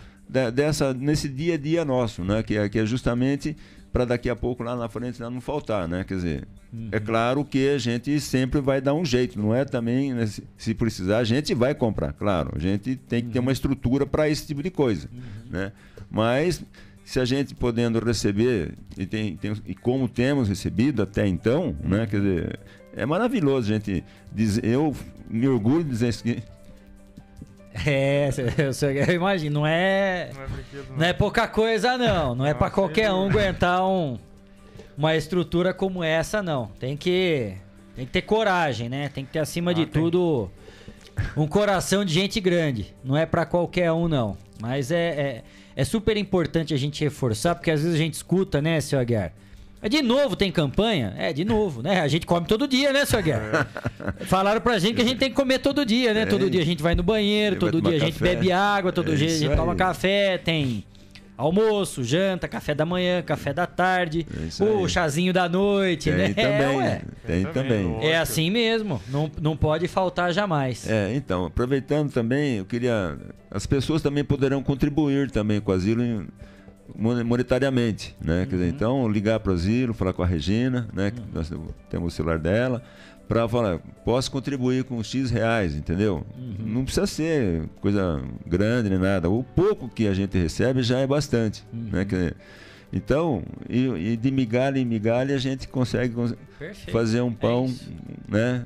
E: dessa, nesse dia a dia nosso, né? Que é, que é justamente para daqui a pouco lá na frente não faltar, né? Quer dizer, uhum. é claro que a gente sempre vai dar um jeito, não é também, né? se precisar, a gente vai comprar, claro. A gente tem que ter uma uhum. estrutura para esse tipo de coisa, uhum. né? Mas se a gente podendo receber e, tem, tem, e como temos recebido até então, né? Quer dizer, é maravilhoso gente eu me orgulho de dizer isso aqui.
A: É, eu imagino, não é, não é, brinquedo, não. não é pouca coisa não, não é para qualquer um aguentar um, uma estrutura como essa não. Tem que tem que ter coragem, né? Tem que ter acima ah, de tem. tudo um coração de gente grande. Não é para qualquer um não. Mas é, é é super importante a gente reforçar, porque às vezes a gente escuta, né, seu Aguiar? É de novo tem campanha? É, de novo, né? A gente come todo dia, né, seu Aguiar? Falaram pra gente que a gente tem que comer todo dia, né? Todo dia a gente vai no banheiro, todo dia a gente bebe água, todo é dia a gente toma café, tem almoço, janta, café da manhã, café da tarde, é o chazinho da noite,
E: tem
A: né?
E: Também, é, tem, tem também.
A: É assim mesmo, não, não pode faltar jamais.
E: É, então, aproveitando também, eu queria. As pessoas também poderão contribuir também com o asilo monetariamente, né? Uhum. Quer dizer, uhum. então, ligar para o asilo, falar com a Regina, né? Que nós temos o celular dela para falar, posso contribuir com X reais, entendeu? Uhum. Não precisa ser coisa grande nem nada. O pouco que a gente recebe já é bastante. Uhum. Né? Que, então, e, e, de migalha em migalha a gente consegue Perfeito. fazer um é pão, é né?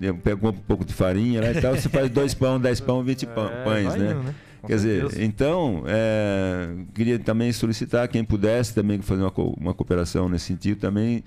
E: Eu pego um pouco de farinha lá e tal, você faz dois pão, dez pão, vinte é, pães, né? Indo, né? Quer dizer, então, é, queria também solicitar quem pudesse também fazer uma, uma cooperação nesse sentido também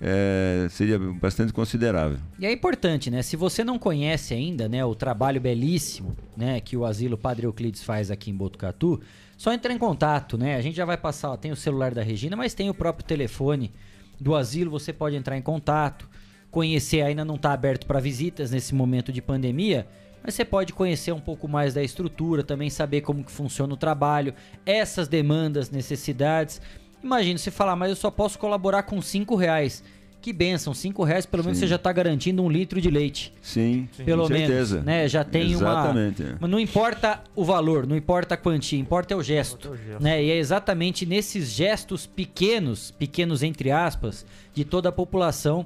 E: é, seria bastante considerável.
A: E é importante, né? Se você não conhece ainda, né, o trabalho belíssimo, né, que o Asilo Padre Euclides faz aqui em Botucatu, só entrar em contato, né? A gente já vai passar, ó, tem o celular da Regina, mas tem o próprio telefone do asilo, você pode entrar em contato, conhecer, ainda não está aberto para visitas nesse momento de pandemia, mas você pode conhecer um pouco mais da estrutura, também saber como que funciona o trabalho, essas demandas, necessidades. Imagina se falar, mas eu só posso colaborar com 5 reais. Que benção, 5 reais pelo menos Sim. você já está garantindo um litro de leite.
E: Sim,
A: pelo
E: com
A: menos,
E: certeza.
A: né? Já tem
E: Exatamente,
A: uma. Mas não importa o valor, não importa a quantia, importa é o gesto, né? E é exatamente nesses gestos pequenos, pequenos entre aspas, de toda a população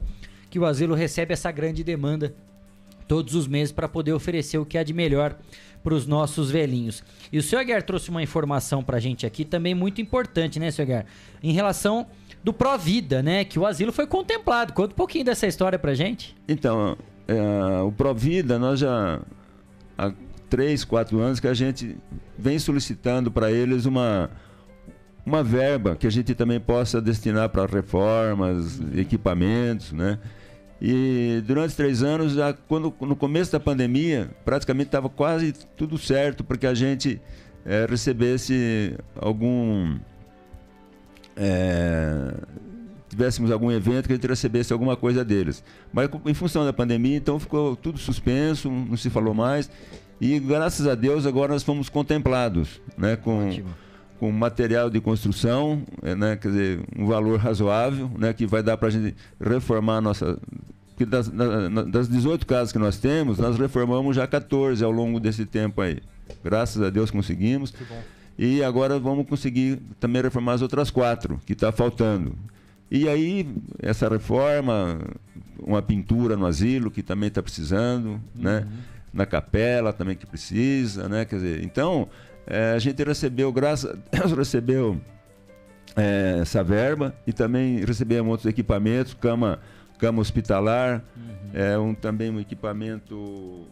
A: que o asilo recebe essa grande demanda todos os meses para poder oferecer o que há de melhor para os nossos velhinhos. E o senhor Aguiar trouxe uma informação para a gente aqui também muito importante, né, senhor Aguiar? Em relação do Provida, né? Que o asilo foi contemplado. Conta um pouquinho dessa história a gente.
E: Então, é, o Provida, nós já há três, quatro anos que a gente vem solicitando para eles uma uma verba que a gente também possa destinar para reformas, equipamentos, né? E durante três anos, já quando, no começo da pandemia, praticamente estava quase tudo certo para que a gente é, recebesse algum. É, tivéssemos algum evento que a gente recebesse alguma coisa deles. Mas em função da pandemia, então ficou tudo suspenso, não se falou mais. E graças a Deus agora nós fomos contemplados né, com, com material de construção, é, né, quer dizer, um valor razoável, né, que vai dar para a gente reformar a nossa que das, das 18 casas que nós temos, nós reformamos já 14 ao longo desse tempo aí. Graças a Deus conseguimos. E agora vamos conseguir também reformar as outras quatro, que está faltando. E aí, essa reforma, uma pintura no asilo, que também está precisando, né? uhum. né? Na capela também que precisa, né? Quer dizer, então, é, a gente recebeu, graças a Deus, recebeu é, essa verba e também recebemos outros equipamentos, cama cama hospitalar, uhum. é um, também um equipamento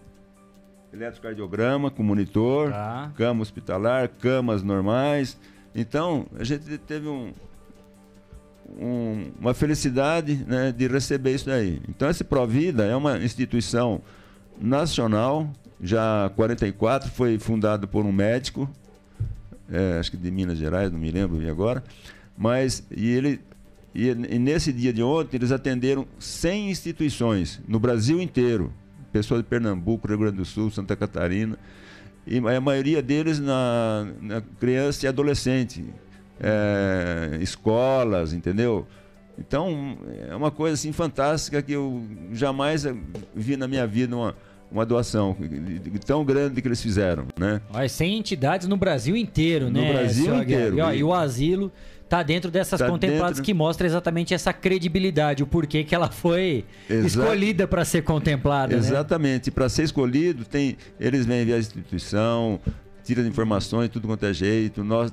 E: eletrocardiograma com monitor, tá. cama hospitalar, camas normais. Então, a gente teve um, um, uma felicidade né, de receber isso daí. Então, esse Provida é uma instituição nacional, já 44, foi fundado por um médico, é, acho que de Minas Gerais, não me lembro agora, mas e ele e, e, nesse dia de ontem, eles atenderam 100 instituições no Brasil inteiro. pessoas de Pernambuco, Rio Grande do Sul, Santa Catarina. E a maioria deles na, na criança e adolescente. É, escolas, entendeu? Então, é uma coisa assim fantástica que eu jamais vi na minha vida uma, uma doação tão grande que eles fizeram, né?
A: Mas 100 entidades no Brasil inteiro,
E: no
A: né?
E: No Brasil inteiro.
A: E, ó, e o asilo tá dentro dessas tá contempladas dentro... que mostra exatamente essa credibilidade, o porquê que ela foi escolhida para ser contemplada.
E: Né? Exatamente. Né? Para ser escolhido, tem eles vêm via instituição, tiram informações, tudo quanto é jeito. Nós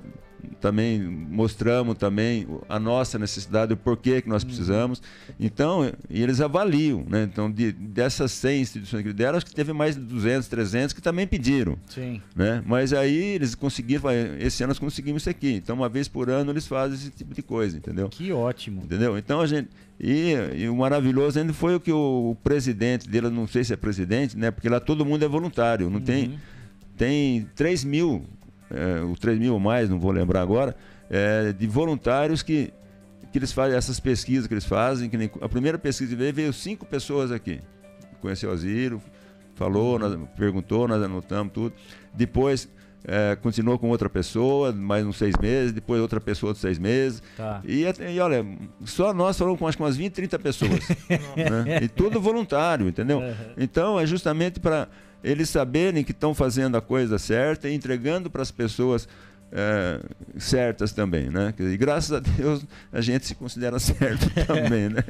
E: também mostramos também a nossa necessidade, o porquê que nós uhum. precisamos. Então, e eles avaliam, né? Então, de, dessas 100 instituições que deram, acho que teve mais de 200, 300 que também pediram.
A: Sim.
E: Né? Mas aí eles conseguiram, esse ano nós conseguimos isso aqui. Então, uma vez por ano eles fazem esse tipo de coisa, entendeu?
A: Que ótimo.
E: Entendeu? Então, a gente e, e, o maravilhoso ainda foi o que o, o, presidente dele, não sei se é presidente, né? Porque lá todo mundo é voluntário, não uhum. tem tem 3 mil é, o 3 mil ou mais, não vou lembrar agora, é, de voluntários que, que eles fazem essas pesquisas que eles fazem. Que nem, a primeira pesquisa veio, veio cinco pessoas aqui. Conheceu o Ziro, falou, nós, perguntou, nós anotamos tudo. Depois é, continuou com outra pessoa, mais uns seis meses, depois outra pessoa de seis meses. Tá. E, e, olha, só nós falamos com acho que umas 20, 30 pessoas. né? E tudo voluntário, entendeu? Uhum. Então é justamente para eles saberem que estão fazendo a coisa certa e entregando para as pessoas é, certas também, né? E graças a Deus a gente se considera certo também, né?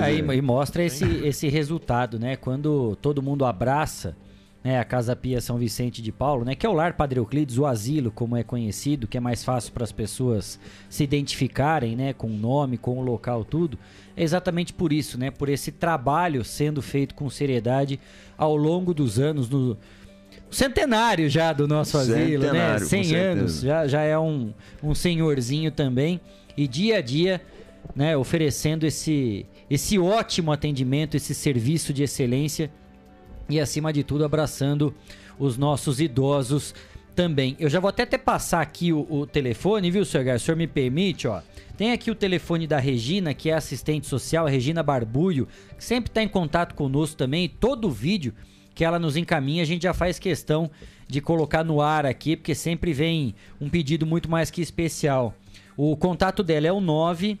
A: Aí, dizer... E mostra esse, esse resultado, né? Quando todo mundo abraça né, a Casa Pia São Vicente de Paulo, né, que é o Lar Padre Euclides, o asilo, como é conhecido, que é mais fácil para as pessoas se identificarem, né, com o nome, com o local, tudo. É exatamente por isso, né, por esse trabalho sendo feito com seriedade ao longo dos anos, no centenário já do nosso asilo, né, 100 anos, já, já é um, um senhorzinho também, e dia a dia, né, oferecendo esse, esse ótimo atendimento, esse serviço de excelência e acima de tudo abraçando os nossos idosos também. Eu já vou até, até passar aqui o, o telefone, viu, senhor Gar? O senhor me permite, ó. Tem aqui o telefone da Regina, que é assistente social, Regina Barbulho, que sempre está em contato conosco também. Todo vídeo que ela nos encaminha, a gente já faz questão de colocar no ar aqui, porque sempre vem um pedido muito mais que especial. O contato dela é o 9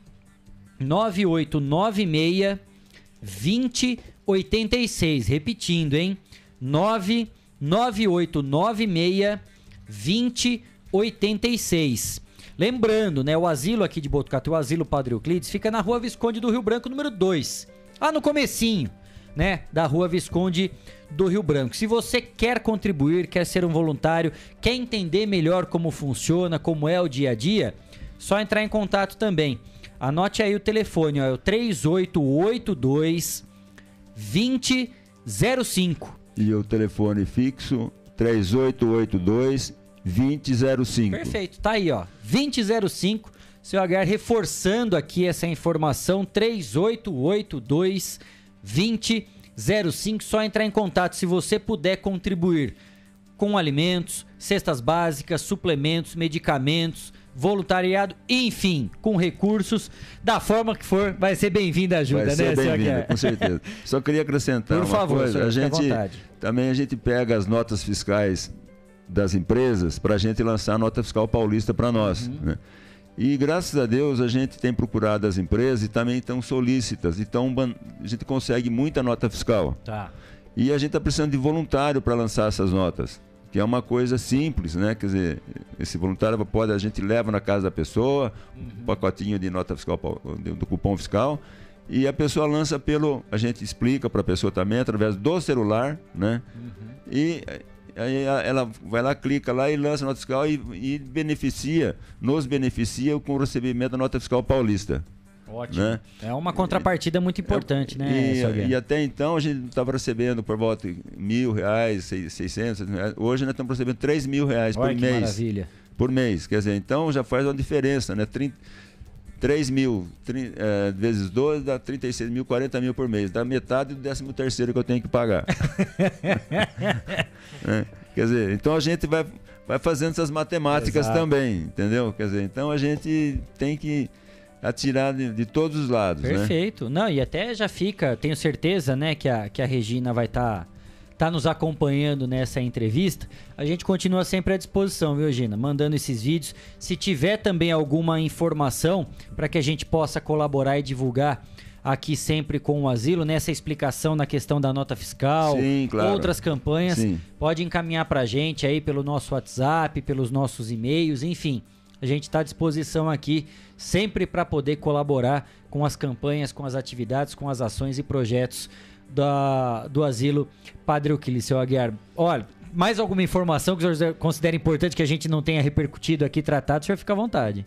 A: 9896 20 86. Repetindo, hein? 99896 2086. Lembrando, né? O asilo aqui de Botucatu, o asilo Padre Euclides, fica na rua Visconde do Rio Branco, número 2. Lá no comecinho, né? Da rua Visconde do Rio Branco. Se você quer contribuir, quer ser um voluntário, quer entender melhor como funciona, como é o dia a dia, só entrar em contato também. Anote aí o telefone, ó, é o 3882 2005.
E: E o telefone fixo 3882 2005.
A: Perfeito, tá aí, ó. 2005. Seu HR reforçando aqui essa informação 3882 2005. Só entrar em contato se você puder contribuir com alimentos, cestas básicas, suplementos, medicamentos voluntariado, enfim, com recursos, da forma que for, vai ser bem-vinda a ajuda,
E: vai
A: ser
E: né, bem-vinda, com certeza. Só queria acrescentar
A: Por
E: uma
A: favor,
E: coisa.
A: Senhor,
E: a gente também a gente pega as notas fiscais das empresas para a gente lançar a nota fiscal paulista para nós, uhum. né? E graças a Deus a gente tem procurado as empresas e também estão solícitas, então a gente consegue muita nota fiscal.
A: Tá.
E: E a gente está precisando de voluntário para lançar essas notas que é uma coisa simples, né? Quer dizer, esse voluntário pode, a gente leva na casa da pessoa, uhum. um pacotinho de nota fiscal, do cupom fiscal, e a pessoa lança pelo, a gente explica para a pessoa também, através do celular, né? Uhum. E aí ela vai lá, clica lá e lança a nota fiscal e, e beneficia, nos beneficia com o recebimento da nota fiscal paulista.
A: Ótimo. Né? É uma contrapartida muito importante, né?
E: E, e, até então a gente estava recebendo por volta de mil reais, seiscentos reais. Hoje nós estamos recebendo três mil reais Olha por mês.
A: Maravilha.
E: Por mês. Quer dizer, então já faz uma diferença, né? 30, 3 mil 30, é, vezes 12 dá 36 mil, 40 mil por mês. Dá metade do 13 terceiro que eu tenho que pagar. é, quer dizer, então a gente vai, vai fazendo essas matemáticas Exato. também, entendeu? Quer dizer, então a gente tem que atirar de, de todos os lados,
A: né? Perfeito.
E: Né?
A: Não, e até já fica, tenho certeza, né, que a, que a Regina vai estar tá tá nos acompanhando nessa entrevista, a gente continua sempre à disposição, viu, Gina? Mandando esses vídeos. Se tiver também alguma informação para que a gente possa colaborar e divulgar aqui sempre com o asilo, nessa explicação na questão da nota fiscal,
E: Sim, claro.
A: outras campanhas,
E: Sim.
A: pode encaminhar para a gente aí pelo nosso WhatsApp, pelos nossos e-mails, enfim. A gente está à disposição aqui sempre para poder colaborar com as campanhas, com as atividades, com as ações e projetos da, do asilo Padre seu Aguiar. Olha, mais alguma informação que o senhor considera importante que a gente não tenha repercutido aqui, tratado, o senhor fica à vontade.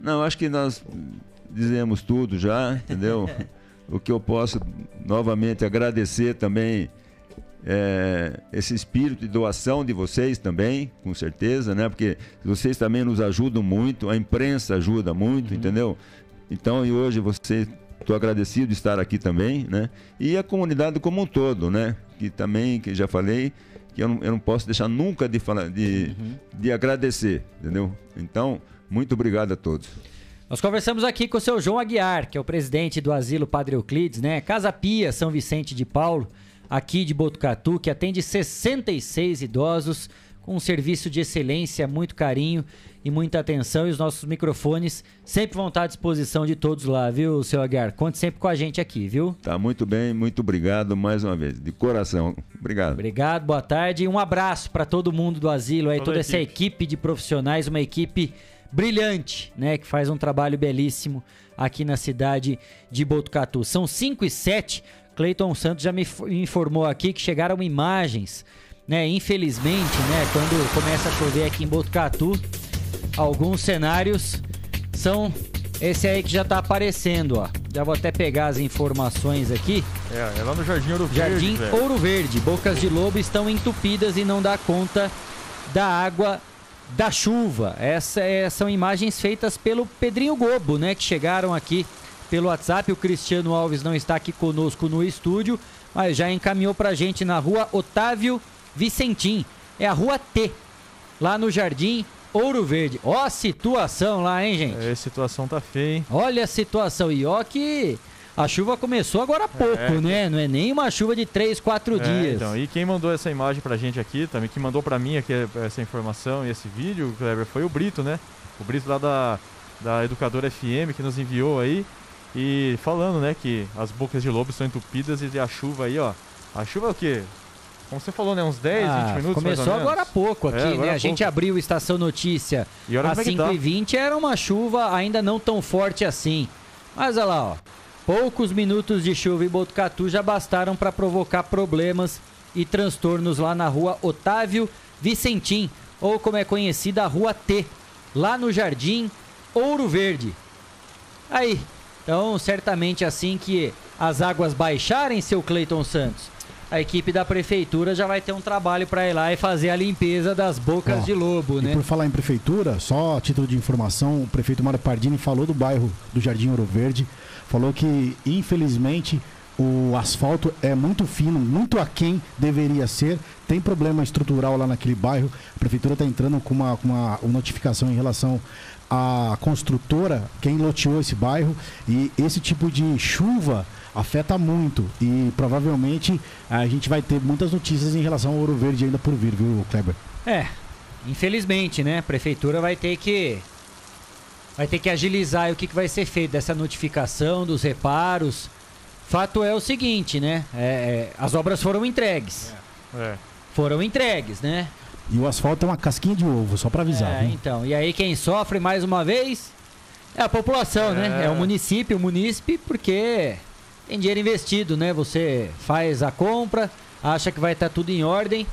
E: Não, acho que nós dizemos tudo já, entendeu? o que eu posso novamente agradecer também é, esse espírito de doação de vocês também, com certeza, né? Porque vocês também nos ajudam muito, a imprensa ajuda muito, entendeu? Então, e hoje você estou agradecido de estar aqui também, né? E a comunidade como um todo, né? Que também, que já falei, que eu não, eu não posso deixar nunca de falar, de, de agradecer, entendeu? Então, muito obrigado a todos.
A: Nós conversamos aqui com o seu João Aguiar, que é o presidente do Asilo Padre Euclides, né? Casa Pia, São Vicente de Paulo, aqui de Botucatu, que atende 66 idosos com um serviço de excelência, muito carinho e muita atenção. E os nossos microfones sempre vão estar à disposição de todos lá, viu, seu Aguiar? Conte sempre com a gente aqui, viu?
E: Tá muito bem, muito obrigado mais uma vez, de coração. Obrigado.
A: Obrigado, boa tarde e um abraço para todo mundo do asilo aí,
C: Toda
A: essa equipe de profissionais, uma equipe brilhante, né, que faz um trabalho belíssimo aqui na cidade de Botucatu. São 5 e 7. Cleiton Santos já me informou aqui que chegaram imagens, né, infelizmente, né, quando começa a chover aqui em Botucatu, alguns cenários são esse aí que já tá aparecendo, ó. Já vou até pegar as informações aqui.
C: É, é lá no Jardim Ouro Verde.
A: Jardim
C: velho.
A: Ouro Verde. Bocas de lobo estão entupidas e não dá conta da água da chuva. Essa é- são imagens feitas pelo Pedrinho Gobo, né? Que chegaram aqui pelo WhatsApp. O Cristiano Alves não está aqui conosco no estúdio, mas já encaminhou pra gente na rua Otávio Vicentim. É a rua T, lá no Jardim Ouro Verde. Ó a situação lá, hein, gente?
C: É, a situação tá feia, hein?
A: Olha a situação. E ó que a chuva começou agora há pouco,
C: É.
A: né? Não é nem uma chuva de 3, 4
C: É,
A: dias.
C: então, e quem mandou essa imagem pra gente aqui, também, que mandou pra mim aqui essa informação e esse vídeo, Kleber, foi o Brito, né? O Brito lá da, da Educadora FM que nos enviou aí. E falando, né, que as bocas de lobo estão entupidas e a chuva aí, ó. A chuva é o quê? Como você falou, né? Uns 10,
A: Ah,
C: 20 minutos
A: começou agora há pouco aqui,
C: É,
A: né? A gente
C: pouco.
A: abriu o Estação Notícia às
C: como é que tá.
A: 5h20, era uma chuva ainda não tão forte assim. Mas olha lá, ó. Poucos minutos de chuva em Botucatu já bastaram para provocar problemas e transtornos lá na rua Otávio Vicentim, ou como é conhecida, a Rua T, lá no Jardim Ouro Verde. Aí, então certamente assim que as águas baixarem, seu Cleiton Santos, a equipe da prefeitura já vai ter um trabalho para ir lá e fazer a limpeza das bocas
F: Ó,
A: de lobo,
F: E
A: né?
F: por falar em prefeitura, só a título de informação, o prefeito Mário Pardini falou do bairro do Jardim Ouro Verde, falou que infelizmente o asfalto é muito fino, muito aquém deveria ser, tem problema estrutural lá naquele bairro, a prefeitura está entrando com uma, com uma notificação em relação à construtora, quem loteou esse bairro, e esse tipo de chuva afeta muito e provavelmente a gente vai ter muitas notícias em relação ao Ouro Verde ainda por vir, viu, Kleber?
A: É, infelizmente, né? A prefeitura vai ter que vai ter que agilizar o que, que vai ser feito dessa notificação, dos reparos. Fato é o seguinte, né? É, é, as obras foram entregues.
C: É.
A: Foram entregues, né?
F: E o asfalto é uma casquinha de ovo, só pra avisar.
A: É,
F: viu?
A: então. E aí quem sofre mais uma vez é a população, né?
C: É.
A: É o município, o munícipe, porque tem dinheiro investido, né? Você faz a compra, acha que vai estar tudo em ordem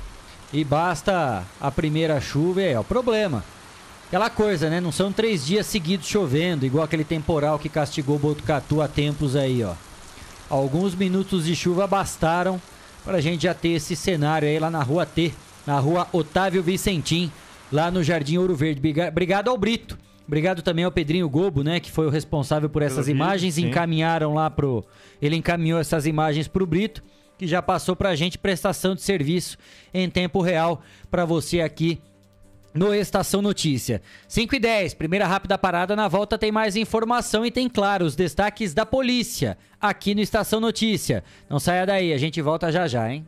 A: e basta a primeira chuva e aí é o problema. Aquela coisa, né? Não são três dias seguidos chovendo, igual aquele temporal que castigou Botucatu há tempos aí, ó. Alguns minutos de chuva bastaram para a gente já ter esse cenário aí lá na rua T, na rua Otávio Vicentim, lá no Jardim Ouro Verde. Briga- Obrigado ao Brito. Obrigado também ao Pedrinho Gobo, né, que foi o responsável por essas
C: vídeo,
A: imagens.
C: sim.
A: Encaminharam lá pro. Ele encaminhou essas imagens pro Brito, que já passou pra gente prestação de serviço em tempo real para você aqui no Estação Notícia. 5 e 10, primeira rápida parada. Na volta tem mais informação e tem, claro, os destaques da polícia aqui no Estação Notícia. Não saia daí, a gente volta já já, hein?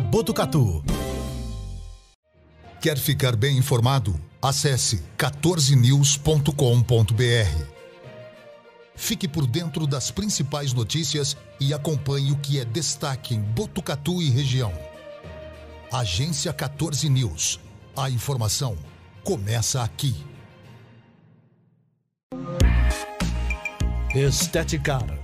B: Botucatu.
G: Quer ficar bem informado? Acesse 14news.com.br. Fique por dentro das principais notícias e acompanhe o que é destaque em Botucatu e região. Agência 14 News. A informação começa aqui.
H: Esteticar.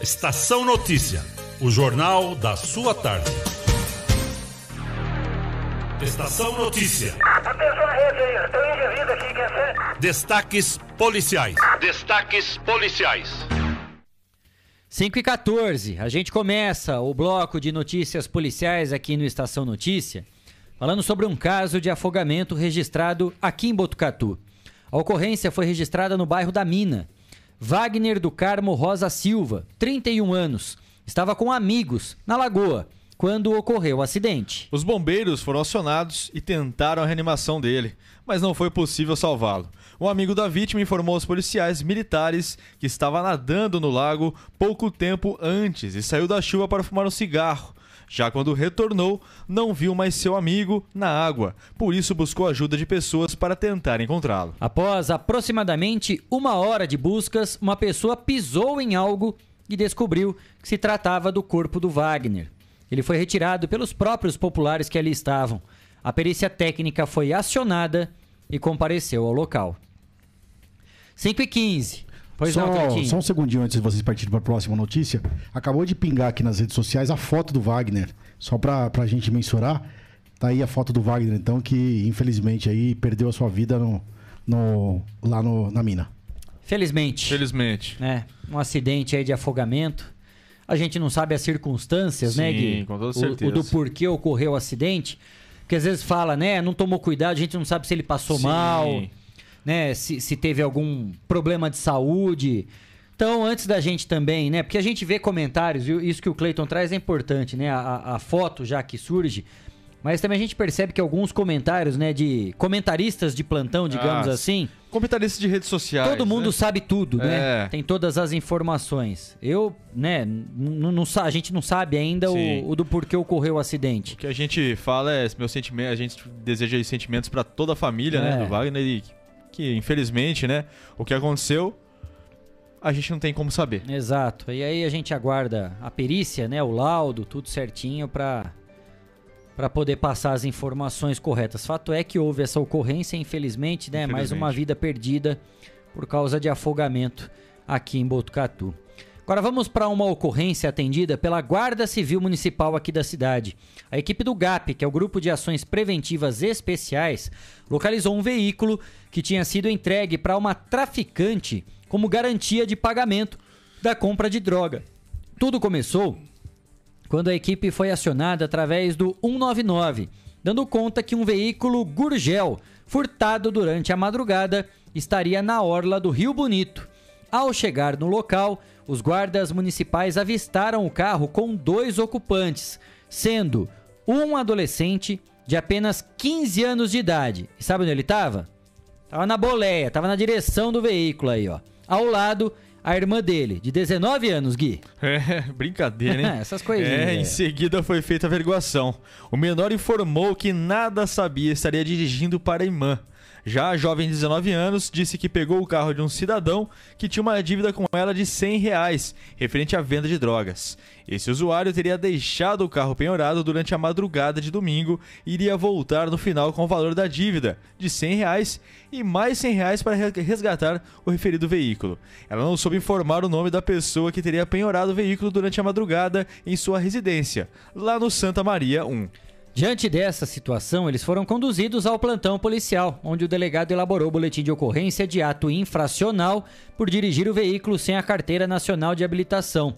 I: Estação Notícia, o jornal da sua tarde. Estação Notícia.
J: Atenção à rede aí, tem um indivíduo aqui que é
I: Destaques policiais. Destaques policiais.
A: 5 e 14, a gente começa o bloco de notícias policiais aqui no Estação Notícia, falando sobre um caso de afogamento registrado aqui em Botucatu. A ocorrência foi registrada no bairro da Mina. Wagner do Carmo Rosa Silva, 31 anos, estava com amigos na lagoa quando ocorreu o acidente.
C: Os bombeiros foram acionados e tentaram a reanimação dele, mas não foi possível salvá-lo. Um amigo da vítima informou aos policiais militares que estava nadando no lago pouco tempo antes e saiu da chuva para fumar um cigarro. Já quando retornou, não viu mais seu amigo na água, por isso buscou ajuda de pessoas para tentar encontrá-lo.
A: Após aproximadamente uma hora de buscas, uma pessoa pisou em algo e descobriu que se tratava do corpo do Wagner. Ele foi retirado pelos próprios populares que ali estavam. A perícia técnica foi acionada e compareceu ao local. 5 e 15. Pois
F: só,
A: não,
F: só um segundinho antes de vocês partirem para a próxima notícia. Acabou de pingar aqui nas redes sociais a foto do Wagner, só para a gente mensurar. Tá aí a foto do Wagner, então, que infelizmente aí perdeu a sua vida no, no- lá no- na mina.
A: Felizmente.
K: Felizmente.
A: né? Um acidente aí de afogamento. A gente não sabe as circunstâncias, né,
K: Sim,
A: Gui?
K: com toda
A: O-
K: certeza.
A: O, do porquê ocorreu o acidente. Porque às vezes fala, né? Não tomou cuidado, a gente não sabe se ele passou
K: Sim.
A: mal, né? Se, se teve algum problema de saúde. Então, antes da gente também, né? Porque a gente vê comentários, e isso que o Cleiton traz é importante, né? A, a- foto já que surge. Mas também a gente percebe que alguns comentários, né, de comentaristas de plantão, digamos
K: Ah,
A: assim,
K: Comentaristas de redes sociais.
A: Todo mundo
K: né?
A: sabe tudo, né?
K: É.
A: Tem todas as informações. Eu, né, não sa- a gente não sabe ainda o, o do porquê ocorreu o acidente.
K: O que a gente fala é meu sentimento, a gente deseja sentimentos pra toda a família, né,
A: É.
K: do Wagner e que infelizmente, né, o que aconteceu a gente não tem como saber.
A: Exato. E aí a gente aguarda a perícia, né, o laudo, tudo certinho pra para poder passar as informações corretas. Fato é que houve essa ocorrência, infelizmente, né, mais uma
K: Infelizmente.
A: vida perdida por causa de afogamento aqui em Botucatu. Agora vamos para uma ocorrência atendida pela Guarda Civil Municipal aqui da cidade. A equipe do GAP, que é o Grupo de Ações Preventivas Especiais, localizou um veículo que tinha sido entregue para uma traficante como garantia de pagamento da compra de droga. Tudo começou quando a equipe foi acionada através do 199, dando conta que um veículo Gurgel, furtado durante a madrugada, estaria na orla do Rio Bonito. Ao chegar no local, os guardas municipais avistaram o carro com dois ocupantes, sendo um adolescente de apenas 15 anos de idade. E sabe onde ele estava? Tava na boleia, tava na direção do veículo aí, ó. Ao lado, a irmã dele, de 19 anos, Gui.
K: É, brincadeira, hein?
A: Essas coisinhas,
K: É, em seguida foi feita a averiguação. O menor informou que nada sabia e estaria dirigindo para a irmã. Já a jovem de 19 anos disse que pegou o carro de um cidadão que tinha uma dívida com ela de 100 reais, referente à venda de drogas. Esse usuário teria deixado o carro penhorado durante a madrugada de domingo e iria voltar no final com o valor da dívida, de 100 reais, e mais 100 reais para re- resgatar o referido veículo. Ela não soube informar o nome da pessoa que teria penhorado o veículo durante a madrugada em sua residência, lá no Santa Maria 1.
A: Diante dessa situação, eles foram conduzidos ao plantão policial, onde o delegado elaborou o boletim de ocorrência de ato infracional por dirigir o veículo sem a carteira nacional de habilitação,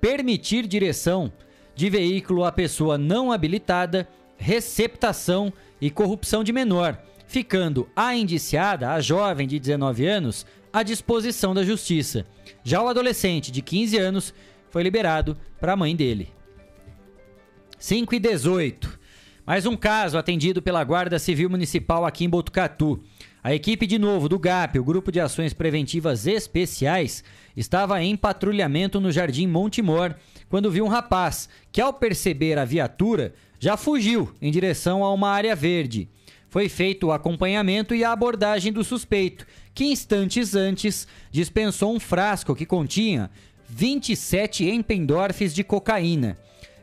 A: permitir direção de veículo à pessoa não habilitada, receptação e corrupção de menor, ficando a indiciada, a jovem de 19 anos, à disposição da justiça. Já o adolescente de 15 anos foi liberado para a mãe dele. 5 e 18. Mais um caso atendido pela Guarda Civil Municipal aqui em Botucatu. A equipe de novo do GAP, o Grupo de Ações Preventivas Especiais, estava em patrulhamento no Jardim Montemor quando viu um rapaz que, ao perceber a viatura, já fugiu em direção a uma área verde. Foi feito o acompanhamento e a abordagem do suspeito, que instantes antes dispensou um frasco que continha 27 Empendorfs de cocaína.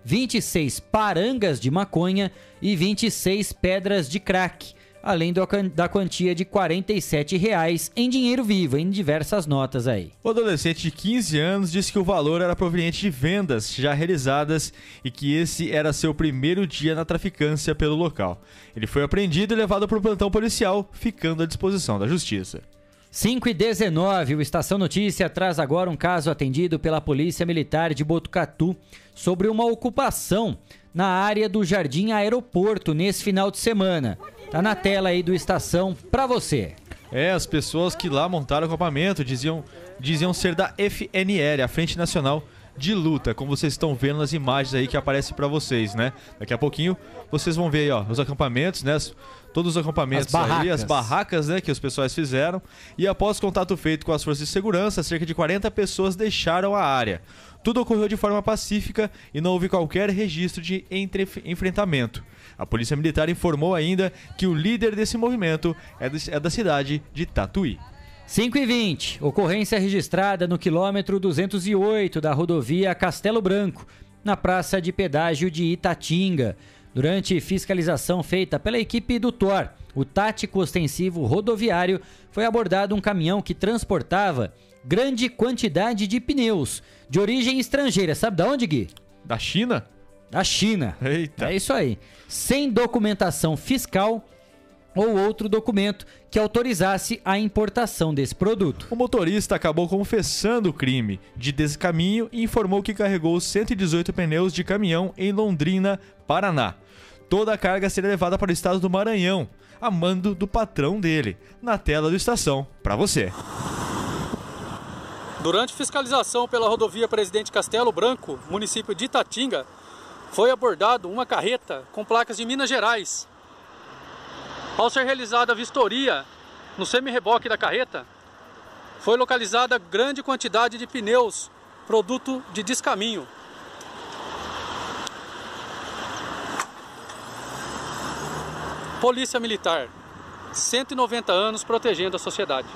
A: 26 parangas de maconha e 26 pedras de crack, além do- da quantia de 47 reais em dinheiro vivo, em diversas notas aí.
K: O adolescente de 15 anos disse que o valor era proveniente de vendas já realizadas e que esse era seu primeiro dia na traficância pelo local. Ele foi apreendido e levado para o plantão policial, ficando à disposição da justiça.
A: 5 e 19, o Estação Notícia traz agora um caso atendido pela Polícia Militar de Botucatu sobre uma ocupação na área do Jardim Aeroporto nesse final de semana. Tá na tela aí do Estação pra você.
K: É, as pessoas que lá montaram o acampamento diziam, diziam ser da FNL, a Frente Nacional de Luta, como vocês estão vendo nas imagens aí que aparecem pra vocês, né? Daqui a pouquinho vocês vão ver aí, ó, os acampamentos, né? Todos os acampamentos
A: As
K: aí,
A: barracas.
K: as barracas, né, que os pessoais fizeram. E após contato feito com as forças de segurança, cerca de 40 pessoas deixaram a área. Tudo ocorreu de forma pacífica e não houve qualquer registro de enfrentamento. A Polícia Militar informou ainda que o líder desse movimento é de- é da cidade de Tatuí.
A: 5 e 20, ocorrência registrada no quilômetro 208 da rodovia Castelo Branco, na praça de pedágio de Itatinga. Durante fiscalização feita pela equipe do TOR, o Tático Ostensivo Rodoviário, foi abordado um caminhão que transportava grande quantidade de pneus de origem estrangeira. Sabe da onde, Gui?
K: Da China?
A: da China.
K: Eita.
A: É isso aí. Sem documentação fiscal ou outro documento que autorizasse a importação desse produto.
K: O motorista acabou confessando o crime de descaminho e informou que carregou 118 pneus de caminhão em Londrina, Paraná. Toda a carga seria levada para o estado do Maranhão, a mando do patrão dele. Na tela do Estação, para você.
L: Durante fiscalização pela rodovia Presidente Castelo Branco, município de Itatinga, foi abordado uma carreta com placas de Minas Gerais. Ao ser realizada a vistoria no semi-reboque da carreta, foi localizada grande quantidade de pneus, produto de descaminho. Polícia Militar, 190 anos protegendo a sociedade.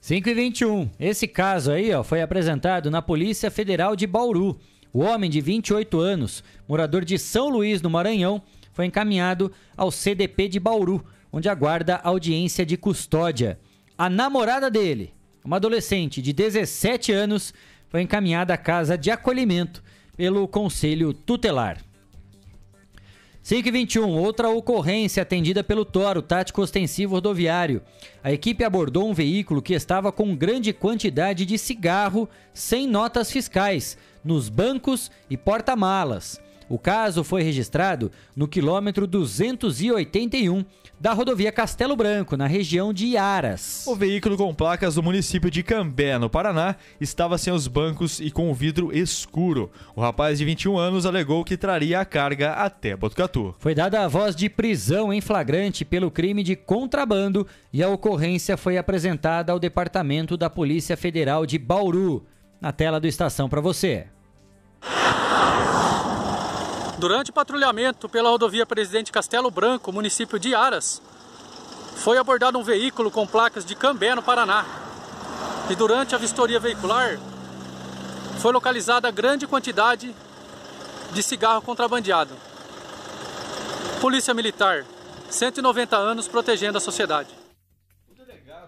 A: 5 e 21. Esse caso aí ó, foi apresentado na Polícia Federal de Bauru. O homem de 28 anos, morador de São Luís, no Maranhão, foi encaminhado ao CDP de Bauru, onde aguarda audiência de custódia. A namorada dele, uma adolescente de 17 anos, foi encaminhada à casa de acolhimento pelo Conselho Tutelar. 5 e 21, outra ocorrência atendida pelo Toro, tático ostensivo rodoviário. A equipe abordou um veículo que estava com grande quantidade de cigarro sem notas fiscais nos bancos e porta-malas. O caso foi registrado no quilômetro 281 da rodovia Castelo Branco, na região de Iaras.
K: O veículo com placas do município de Cambé, no Paraná, estava sem os bancos e com o vidro escuro. O rapaz de 21 anos alegou que traria a carga até Botucatu.
A: Foi dada a voz de prisão em flagrante pelo crime de contrabando e a ocorrência foi apresentada ao Departamento da Polícia Federal de Bauru. Na tela do Estação para você.
L: Durante patrulhamento pela rodovia Presidente Castelo Branco, município de Aras, foi abordado um veículo com placas de Cambé, no Paraná. E durante a vistoria veicular, foi localizada grande quantidade de cigarro contrabandeado. Polícia Militar, 190 anos protegendo a sociedade.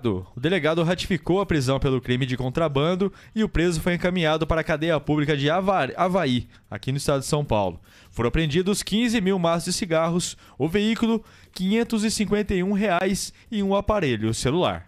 K: O delegado ratificou a prisão pelo crime de contrabando e o preso foi encaminhado para a cadeia pública de Havaí, aqui no estado de São Paulo. Foram apreendidos 15 mil maços de cigarros, o veículo, 551 reais e um aparelho celular.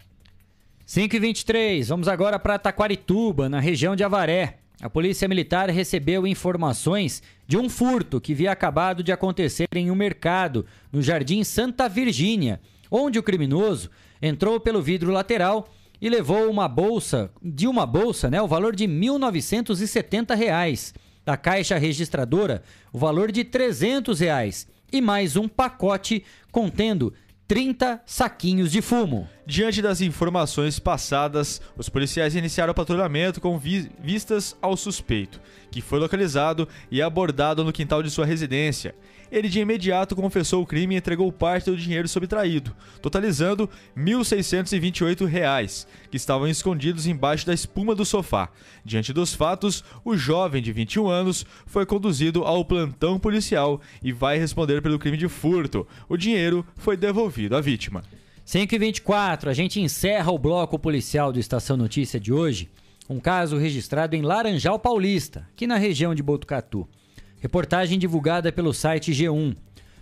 A: 5 e 23 vamos agora para Taquarituba, na região de Avaré. A Polícia Militar recebeu informações de um furto que havia acabado de acontecer em um mercado no Jardim Santa Virgínia, onde o criminoso entrou pelo vidro lateral e levou uma bolsa, de uma bolsa, né, o valor de 1.970 reais. Da caixa registradora, o valor de 300 reais. E mais um pacote contendo 30 saquinhos de fumo.
K: Diante das informações passadas, os policiais iniciaram o patrulhamento com vi vistas ao suspeito, que foi localizado e abordado no quintal de sua residência. Ele de imediato confessou o crime e entregou parte do dinheiro subtraído, totalizando R$ 1.628, que estavam escondidos embaixo da espuma do sofá. Diante dos fatos, o jovem de 21 anos foi conduzido ao plantão policial e vai responder pelo crime de furto. O dinheiro foi devolvido à vítima.
A: 5 e 24 a gente encerra o bloco policial do Estação Notícia de hoje. Um caso registrado em Laranjal Paulista, aqui na região de Botucatu. Reportagem divulgada pelo site G1.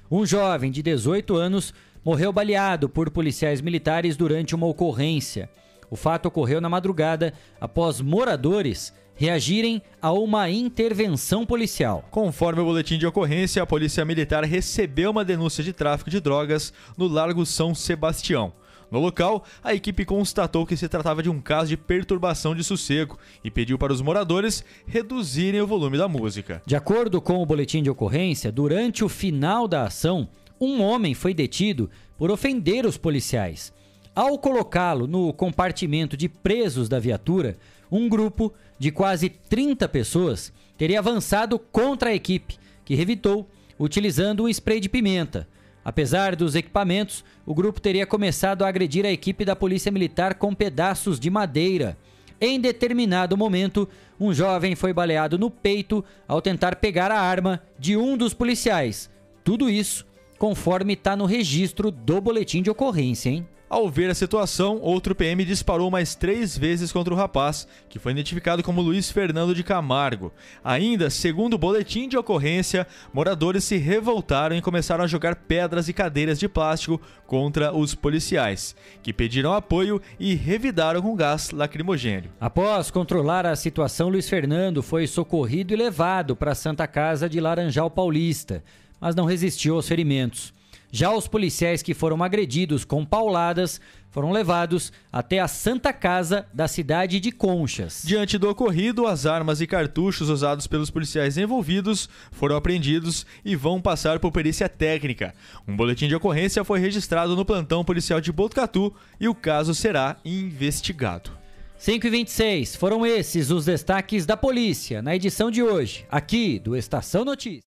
A: Um jovem de 18 anos morreu baleado por policiais militares durante uma ocorrência. O fato ocorreu na madrugada após moradores reagirem a uma intervenção policial.
K: Conforme o boletim de ocorrência, a Polícia Militar recebeu uma denúncia de tráfico de drogas no Largo São Sebastião. No local, a equipe constatou que se tratava de um caso de perturbação de sossego e pediu para os moradores reduzirem o volume da música.
A: De acordo com o boletim de ocorrência, durante o final da ação, um homem foi detido por ofender os policiais. Ao colocá-lo no compartimento de presos da viatura, um grupo de quase 30 pessoas teria avançado contra a equipe, que revitou utilizando um spray de pimenta. Apesar dos equipamentos, o grupo teria começado a agredir a equipe da Polícia Militar com pedaços de madeira. Em determinado momento, um jovem foi baleado no peito ao tentar pegar a arma de um dos policiais. Tudo isso conforme está no registro do boletim de ocorrência, hein?
K: Ao ver a situação, outro PM disparou mais três vezes contra o rapaz, que foi identificado como Luiz Fernando de Camargo. Ainda, segundo o boletim de ocorrência, moradores se revoltaram e começaram a jogar pedras e cadeiras de plástico contra os policiais, que pediram apoio e revidaram com gás lacrimogêneo.
A: Após controlar a situação, Luiz Fernando foi socorrido e levado para a Santa Casa de Laranjal Paulista, mas não resistiu aos ferimentos. Já os policiais que foram agredidos com pauladas foram levados até a Santa Casa da cidade de Conchas.
K: Diante do ocorrido, as armas e cartuchos usados pelos policiais envolvidos foram apreendidos e vão passar por perícia técnica. Um boletim de ocorrência foi registrado no plantão policial de Botucatu e o caso será investigado.
A: 5 e 26 foram esses os destaques da polícia na edição de hoje, aqui do Estação Notícias.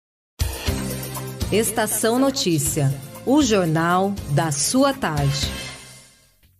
D: Estação Notícia, o jornal da sua tarde.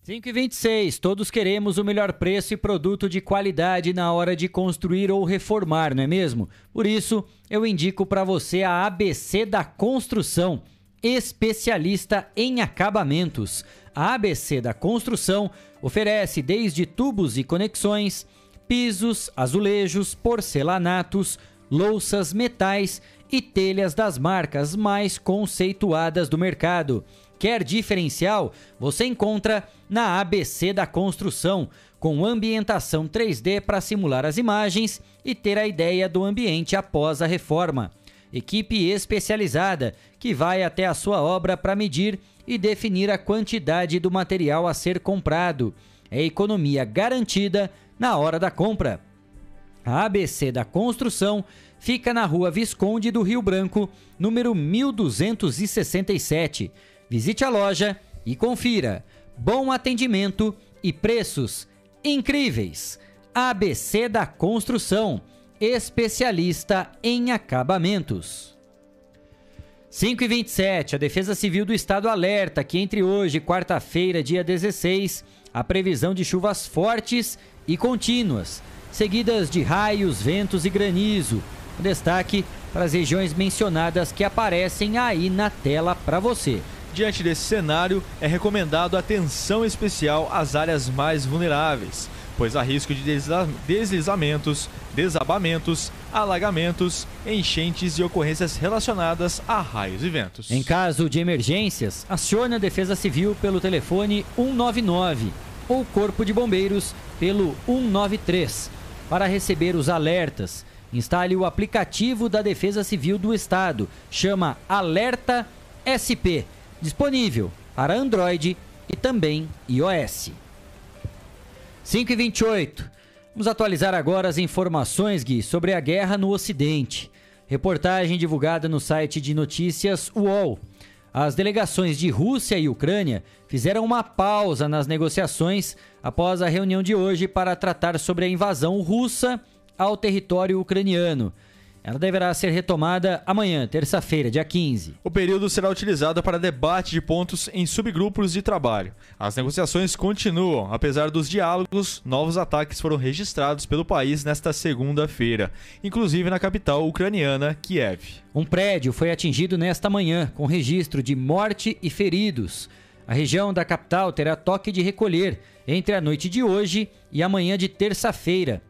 A: 5 e 26 todos queremos o melhor preço e produto de qualidade na hora de construir ou reformar, não é mesmo? Por isso, eu indico para você a ABC da Construção, especialista em acabamentos. A ABC da Construção oferece desde tubos e conexões, pisos, azulejos, porcelanatos, louças, metais e telhas das marcas mais conceituadas do mercado. Quer diferencial? Você encontra na ABC da Construção, com ambientação 3D para simular as imagens e ter a ideia do ambiente após a reforma. Equipe especializada que vai até a sua obra para medir e definir a quantidade do material a ser comprado. É economia garantida na hora da compra. A ABC da Construção fica na rua Visconde do Rio Branco, número 1267. Visite a loja e confira. Bom atendimento e preços incríveis. ABC da Construção, especialista em acabamentos. 5 e 27, a Defesa Civil do Estado alerta que entre hoje e quarta-feira, dia 16, a previsão de chuvas fortes e contínuas, seguidas de raios, ventos e granizo. Destaque para as regiões mencionadas que aparecem aí na tela para você.
K: Diante desse cenário, é recomendado atenção especial às áreas mais vulneráveis, pois há risco de desliza- deslizamentos, desabamentos, alagamentos, enchentes e ocorrências relacionadas a raios e ventos.
A: Em caso de emergências, acione a Defesa Civil pelo telefone 199 ou Corpo de Bombeiros pelo 193. Para receber os alertas, instale o aplicativo da Defesa Civil do Estado, chama Alerta SP, disponível para Android e também iOS. 5 e 28. Vamos atualizar agora as informações, Gui, sobre a guerra no Ocidente. Reportagem divulgada no site de notícias UOL. As delegações de Rússia e Ucrânia fizeram uma pausa nas negociações após a reunião de hoje para tratar sobre a invasão russa ao território ucraniano. Ela deverá ser retomada amanhã, terça-feira, dia 15.
K: O período será utilizado para debate de pontos em subgrupos de trabalho. As negociações continuam, apesar dos diálogos, novos ataques foram registrados pelo país nesta segunda-feira, inclusive na capital ucraniana, Kiev.
A: Um prédio foi atingido nesta manhã, com registro de morte e feridos. A região da capital terá toque de recolher entre a noite de hoje e amanhã de terça-feira.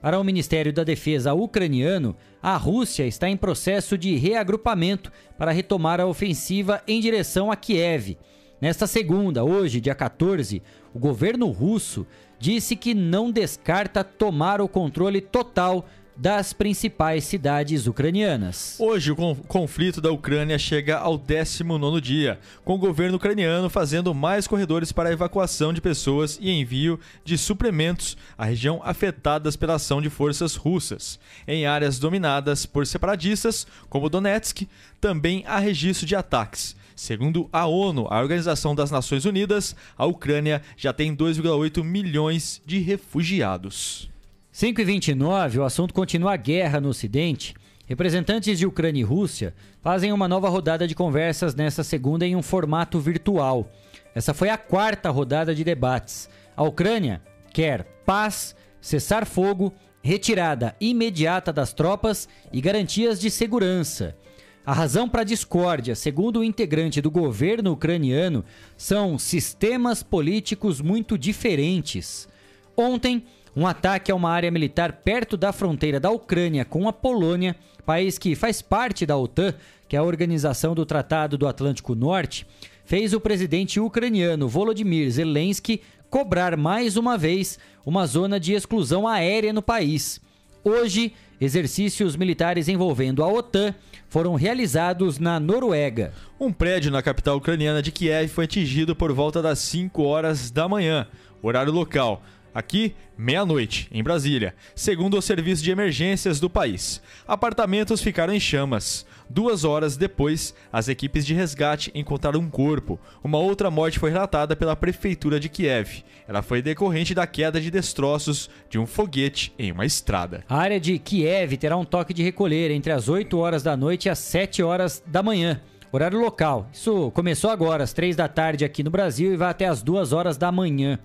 A: Para o Ministério da Defesa ucraniano, a Rússia está em processo de reagrupamento para retomar a ofensiva em direção a Kiev. Nesta segunda, hoje, dia 14, o governo russo disse que não descarta tomar o controle total das principais cidades ucranianas.
K: Hoje, o con- conflito da Ucrânia chega ao 19 dia, com o governo ucraniano fazendo mais corredores para a evacuação de pessoas e envio de suplementos à região afetadas pela ação de forças russas. Em áreas dominadas por separatistas, como Donetsk, também há registro de ataques. Segundo a ONU, a Organização das Nações Unidas, a Ucrânia já tem 2,8 milhões de refugiados.
A: 5 e 29, o assunto continua a guerra no Ocidente. Representantes de Ucrânia e Rússia fazem uma nova rodada de conversas nesta segunda em um formato virtual. Essa foi a quarta rodada de debates. A Ucrânia quer paz, cessar fogo, retirada imediata das tropas e garantias de segurança. A razão para a discórdia, segundo o integrante do governo ucraniano, são sistemas políticos muito diferentes. Ontem, um ataque a uma área militar perto da fronteira da Ucrânia com a Polônia, país que faz parte da OTAN, que é a organização do Tratado do Atlântico Norte, fez o presidente ucraniano Volodymyr Zelensky cobrar mais uma vez uma zona de exclusão aérea no país. Hoje, exercícios militares envolvendo a OTAN foram realizados na Noruega.
K: Um prédio na capital ucraniana de Kiev foi atingido por volta das 5 horas da manhã, horário local. Aqui, meia-noite, em Brasília, segundo o serviço de emergências do país. Apartamentos ficaram em chamas. Duas horas depois, as equipes de resgate encontraram um corpo. Uma outra morte foi relatada pela prefeitura de Kiev. Ela foi decorrente da queda de destroços de um foguete em uma estrada.
A: A área de Kiev terá um toque de recolher entre as 8 horas da noite e as 7 horas da manhã. Horário local. Isso começou agora, às 3 da tarde aqui no Brasil e vai até as 2 horas da manhã.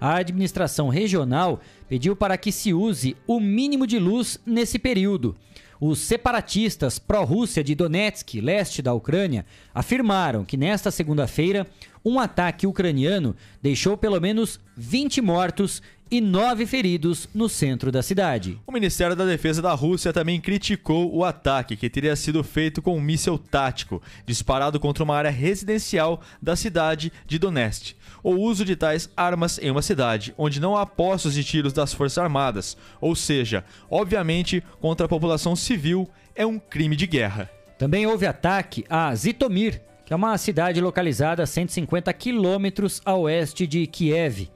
A: A administração regional pediu para que se use o mínimo de luz nesse período. Os separatistas pró-Rússia de Donetsk, leste da Ucrânia, afirmaram que nesta segunda-feira um ataque ucraniano deixou pelo menos 20 mortos e nove feridos no centro da cidade.
K: O Ministério da Defesa da Rússia também criticou o ataque, que teria sido feito com um míssil tático, disparado contra uma área residencial da cidade de Donetsk. O uso de tais armas em uma cidade onde não há postos de tiros das Forças Armadas, ou seja, obviamente contra a população civil, é um crime de guerra.
A: Também houve ataque a Zitomir, que é uma cidade localizada a 150 quilômetros a oeste de Kiev.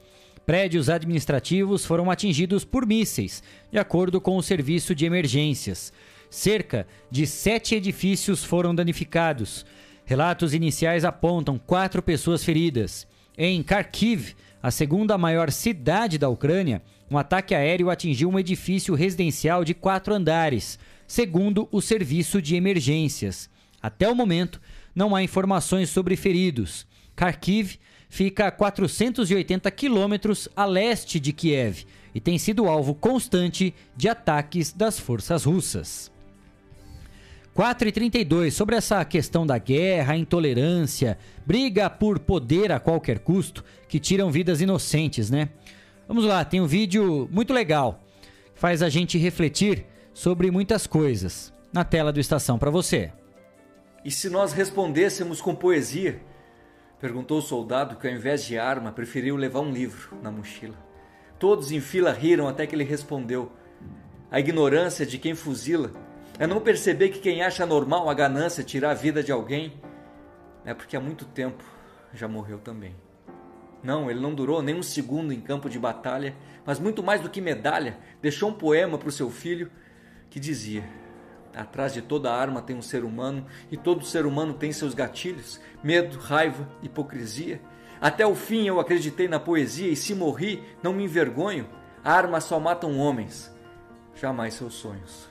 A: Prédios administrativos foram atingidos por mísseis, de acordo com o serviço de emergências. Cerca de sete edifícios foram danificados. Relatos iniciais apontam quatro pessoas feridas. Em Kharkiv, a segunda maior cidade da Ucrânia, um ataque aéreo atingiu um edifício residencial de quatro andares, segundo o serviço de emergências. Até o momento, não há informações sobre feridos. Kharkiv fica a 480 quilômetros a leste de Kiev e tem sido alvo constante de ataques das forças russas. 4 e 32 sobre essa questão da guerra, intolerância, briga por poder a qualquer custo, que tiram vidas inocentes, né? Vamos lá, tem um vídeo muito legal, que faz a gente refletir sobre muitas coisas. Na tela do Estação para você.
M: E se nós respondêssemos com poesia? Perguntou o soldado que, ao invés de arma, preferiu levar um livro na mochila. Todos em fila riram até que ele respondeu: A ignorância de quem fuzila é não perceber que quem acha normal a ganância tirar a vida de alguém é porque há muito tempo já morreu também. Não, ele não durou nem um segundo em campo de batalha, mas muito mais do que medalha, deixou um poema para o seu filho que dizia: Atrás de toda arma tem um ser humano e todo ser humano tem seus gatilhos, medo, raiva, hipocrisia. Até o fim eu acreditei na poesia e se morri, não me envergonho. Armas só matam homens, jamais seus sonhos.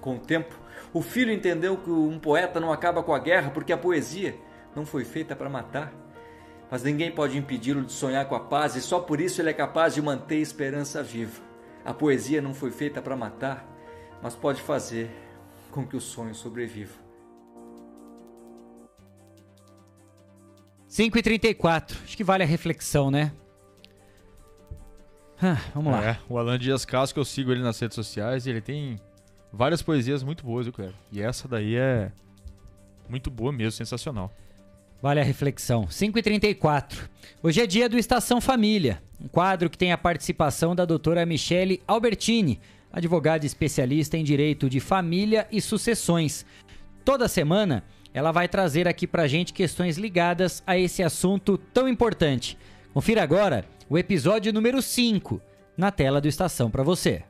M: Com o tempo, o filho entendeu que um poeta não acaba com a guerra porque a poesia não foi feita para matar. Mas ninguém pode impedi-lo de sonhar com a paz e só por isso ele é capaz de manter a esperança viva. A poesia não foi feita para matar, mas pode fazer com que o sonho sobreviva.
A: 5 e 34 acho que vale a reflexão, né? Ah, vamos lá.
K: É, o Alan Dias que eu sigo ele nas redes sociais, e ele tem várias poesias muito boas, viu, Cleber? E essa daí é muito boa mesmo, sensacional.
A: Vale a reflexão. 5 e 34 Hoje é dia do Estação Família, um quadro que tem a participação da doutora Michele Albertini, advogada especialista em direito de família e sucessões. Toda semana ela vai trazer aqui pra gente questões ligadas a esse assunto tão importante. Confira agora o episódio número 5 na tela do Estação para você.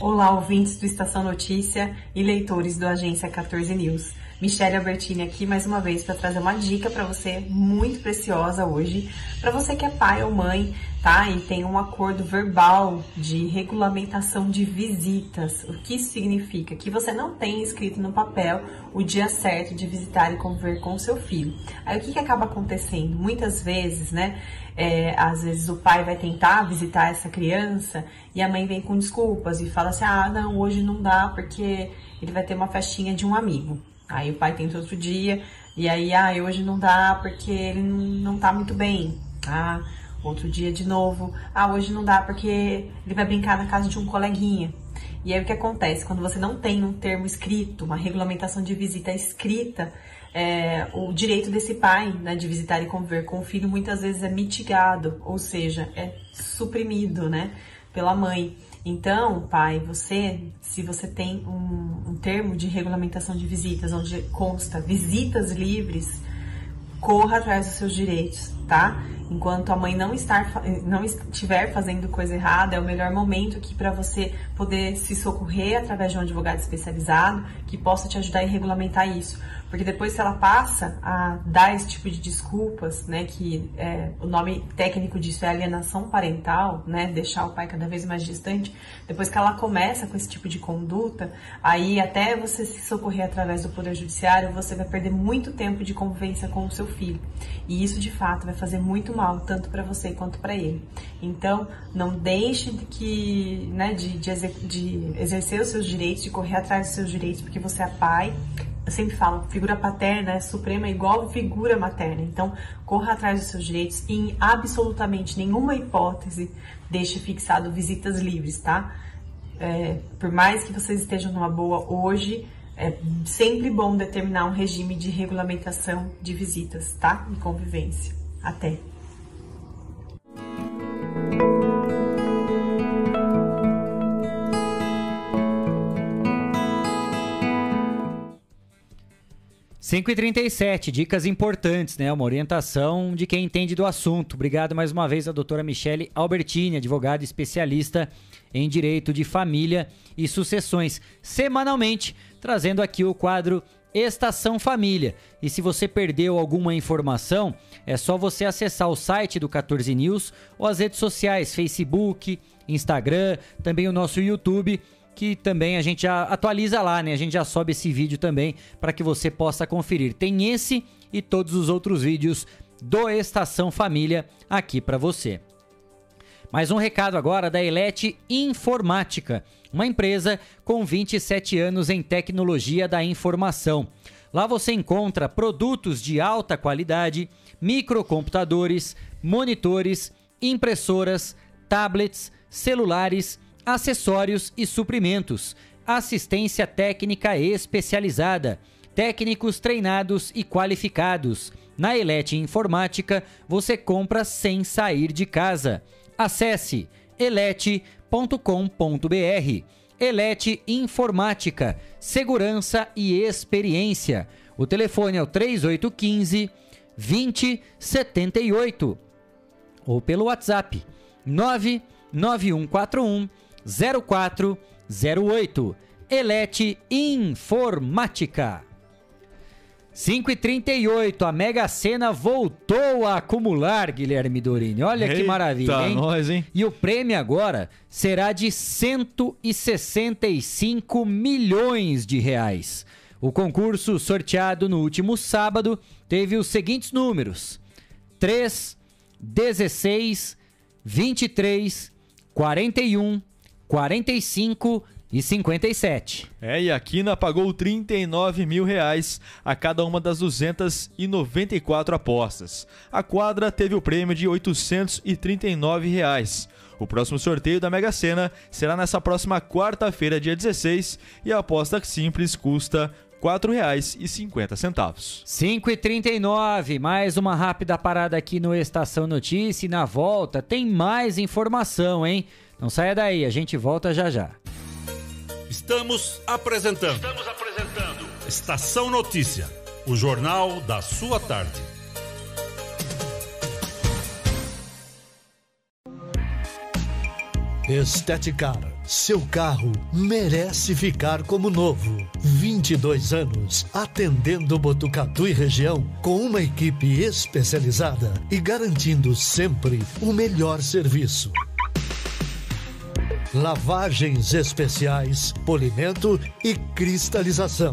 N: Olá, ouvintes do Estação Notícia e leitores do Agência 14 News. Michelle Albertini aqui mais uma vez para trazer uma dica para você muito preciosa hoje, para você que é pai ou mãe, tá? E tem um acordo verbal de regulamentação de visitas. O que isso significa? Que você não tem escrito no papel o dia certo de visitar e conviver com o seu filho. Aí o que, que acaba acontecendo? Muitas vezes, né? É, às vezes o pai vai tentar visitar essa criança e a mãe vem com desculpas e fala assim: ah, não, hoje não dá porque ele vai ter uma festinha de um amigo. Aí o pai tenta outro dia, e aí, ah, hoje não dá porque ele não tá muito bem. Ah, outro dia de novo, ah, hoje não dá porque ele vai brincar na casa de um coleguinha. E aí o que acontece? Quando você não tem um termo escrito, uma regulamentação de visita escrita, é, o direito desse pai né, de visitar e conviver com o filho muitas vezes é mitigado, ou seja, é suprimido né, pela mãe. Então, pai, você, se você tem um, um termo de regulamentação de visitas onde consta visitas livres, corra atrás dos seus direitos, tá? Enquanto a mãe não estar não estiver fazendo coisa errada, é o melhor momento aqui para você poder se socorrer através de um advogado especializado que possa te ajudar a regulamentar isso. Porque depois, ela passa a dar esse tipo de desculpas, né, que é, o nome técnico disso é alienação parental, né, deixar o pai cada vez mais distante, depois que ela começa com esse tipo de conduta, aí até você se socorrer através do Poder Judiciário, você vai perder muito tempo de convivência com o seu filho. E isso, de fato, vai fazer muito mal, tanto para você quanto para ele. Então, não deixe de, que, né, de, de, de exercer os seus direitos, de correr atrás dos seus direitos, porque você é pai, eu sempre falo, figura paterna é suprema igual figura materna. Então, corra atrás dos seus direitos e em absolutamente nenhuma hipótese deixe fixado visitas livres, tá? É, por mais que vocês estejam numa boa hoje, é sempre bom determinar um regime de regulamentação de visitas, tá? E convivência. Até!
A: 5h37, dicas importantes, né? Uma orientação de quem entende do assunto. Obrigado mais uma vez à doutora Michele Albertini, advogada especialista em direito de família e sucessões, semanalmente trazendo aqui o quadro Estação Família. E se você perdeu alguma informação, é só você acessar o site do 14 News ou as redes sociais, Facebook, Instagram, também o nosso YouTube que também a gente já atualiza lá, né? A gente já sobe esse vídeo também para que você possa conferir. Tem esse e todos os outros vídeos do Estação Família aqui para você. Mais um recado agora da Elete Informática, uma empresa com 27 anos em tecnologia da informação. Lá você encontra produtos de alta qualidade, microcomputadores, monitores, impressoras, tablets, celulares acessórios e suprimentos, assistência técnica especializada, técnicos treinados e qualificados. Na Elete Informática, você compra sem sair de casa. Acesse elete.com.br. Elete Informática, segurança e experiência. O telefone é o 3815 2078 ou pelo WhatsApp 99141 0408. Elete Informática. 5 e 38 a Mega Sena voltou a acumular, Guilherme Dorini. Olha Eita que maravilha, hein?
K: Nós, hein?
A: E o prêmio agora será de 165 milhões de reais. O concurso sorteado no último sábado teve os seguintes números: 3, 16, 23, 41, 45 e 57.
K: É, e a Quina pagou 39 mil reais a cada uma das 294 apostas. A quadra teve o prêmio de 839 reais. O próximo sorteio da Mega Sena será nessa próxima quarta-feira, dia 16, e a aposta simples custa R$ 4,50.
A: 5 e 39 mais uma rápida parada aqui no Estação Notícia e na volta tem mais informação, hein? Não saia daí, a gente volta já já.
I: Estamos apresentando. Estamos apresentando. Estação Notícia, o jornal da sua tarde.
H: Esteticar Seu carro merece ficar como novo. 22 anos atendendo Botucatu e região com uma equipe especializada e garantindo sempre o melhor serviço. Lavagens especiais, polimento e cristalização,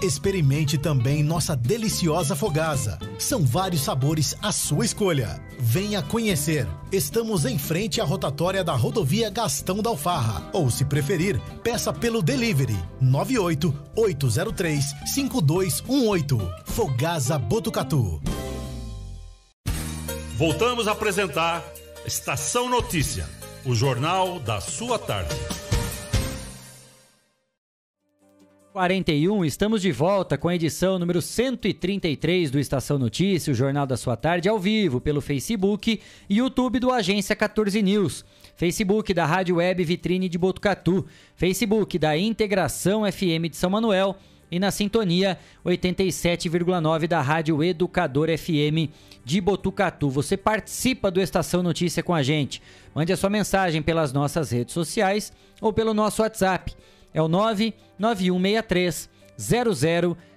B: Experimente também nossa deliciosa Fogasa. São vários sabores à sua escolha. Venha conhecer. Estamos em frente à rotatória da rodovia Gastão da Alfarra. Ou, se preferir, peça pelo delivery 98 803 5218. Fogasa Botucatu.
I: Voltamos a apresentar Estação Notícia, o jornal da sua tarde.
A: 41, estamos de volta com a edição número 133 do Estação Notícia, o Jornal da Sua Tarde, ao vivo pelo Facebook e YouTube do Agência 14 News, Facebook da Rádio Web Vitrine de Botucatu, Facebook da Integração FM de São Manuel e na sintonia 87,9 da Rádio Educador FM de Botucatu. Você participa do Estação Notícia com a gente. Mande a sua mensagem pelas nossas redes sociais ou pelo nosso WhatsApp. É o 99163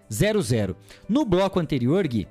A: 0000. No bloco anterior, Gui,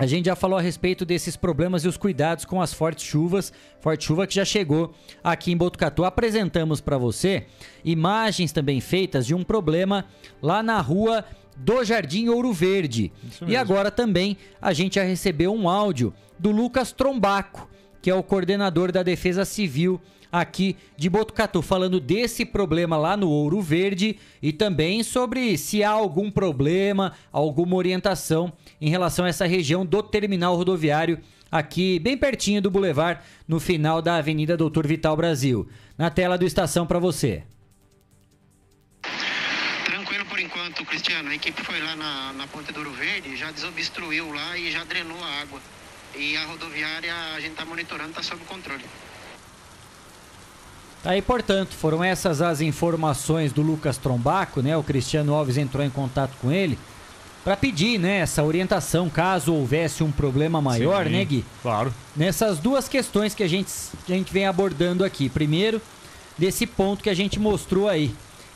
A: a gente já falou a respeito desses problemas e os cuidados com as fortes chuvas, forte chuva que já chegou aqui em Botucatu. Apresentamos para você imagens também feitas de um problema lá na rua do Jardim Ouro Verde. E agora também a gente já recebeu um áudio do Lucas Trombaco, que é o coordenador da Defesa Civil aqui de Botucatu, falando desse problema lá no Ouro Verde e também sobre se há algum problema, alguma orientação em relação a essa região do terminal rodoviário aqui bem pertinho do Boulevard, no final da Avenida Doutor Vital Brasil. Na tela do Estação para você.
O: Tranquilo por enquanto, Cristiano. A equipe foi lá na, na Ponte do Ouro Verde, já desobstruiu lá e já drenou a água. E a rodoviária a gente está monitorando, está sob controle.
A: Tá aí, portanto, foram essas as informações do Lucas Trombaco, né? O Cristiano Alves entrou em contato com ele para pedir, né, essa orientação caso houvesse um problema maior,
K: Sim,
A: né, Gui?
K: Claro.
A: Nessas duas questões que a gente, que a gente vem abordando aqui. Primeiro, desse ponto que a gente mostrou aí,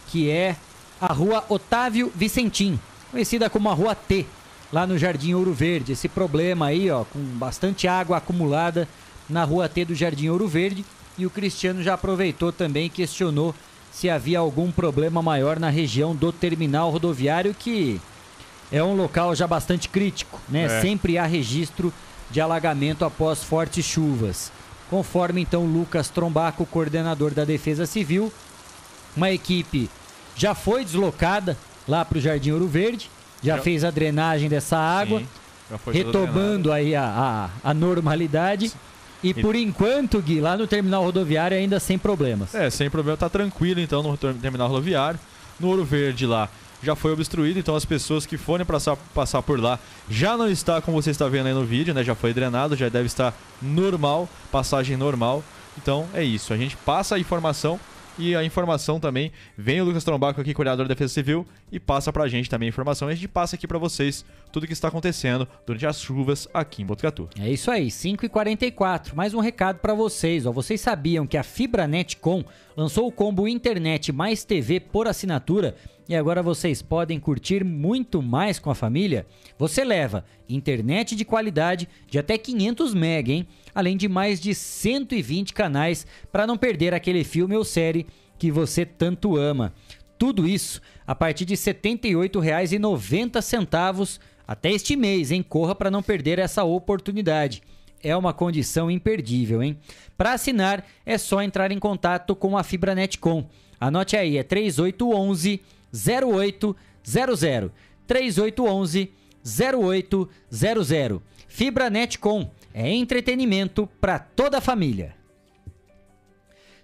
A: que é a rua Otávio Vicentim, conhecida como a Rua T, lá no Jardim Ouro Verde. Esse problema aí, ó, com bastante água acumulada na Rua T do Jardim Ouro Verde. E o Cristiano já aproveitou também e questionou se havia algum problema maior na região do terminal rodoviário, que é um local já bastante crítico, né?
K: É.
A: Sempre há registro de alagamento após fortes chuvas. Conforme então Lucas Trombaco, coordenador da Defesa Civil, uma equipe já foi deslocada lá para o Jardim Ouro Verde, já,
K: Já-
A: fez a drenagem dessa água,
K: Sim,
A: retomando aí a, a, a normalidade. E, por enquanto, Gui, lá no terminal rodoviário ainda sem problemas.
K: É, sem problema, tá tranquilo então no ter- terminal rodoviário. No Ouro Verde lá já foi obstruído, então as pessoas que forem passar, passar por lá já não está como você está vendo aí no vídeo, né? Já foi drenado, já deve estar normal, passagem normal. Então é isso, a gente passa a informação e a informação também vem o Lucas Trombaco aqui, coordenador da Defesa Civil, e passa pra gente também a informação. E a gente passa aqui pra vocês tudo que está acontecendo durante as chuvas aqui em Botucatu.
A: É isso aí, 5h44. Mais um recado para vocês. Ó. Vocês sabiam que a Fibranet Com lançou o combo internet mais TV por assinatura e agora vocês podem curtir muito mais com a família? Você leva internet de qualidade de até 500 MB, hein? Além de mais de 120 canais para não perder aquele filme ou série que você tanto ama. Tudo isso a partir de R$ 78,90 até este mês, hein? Corra para não perder essa oportunidade. É uma condição imperdível, hein? Para assinar, é só entrar em contato com a Fibra Netcom. Anote aí, é 3811 0800. 3811 0800. Fibra Netcom é entretenimento para toda a família.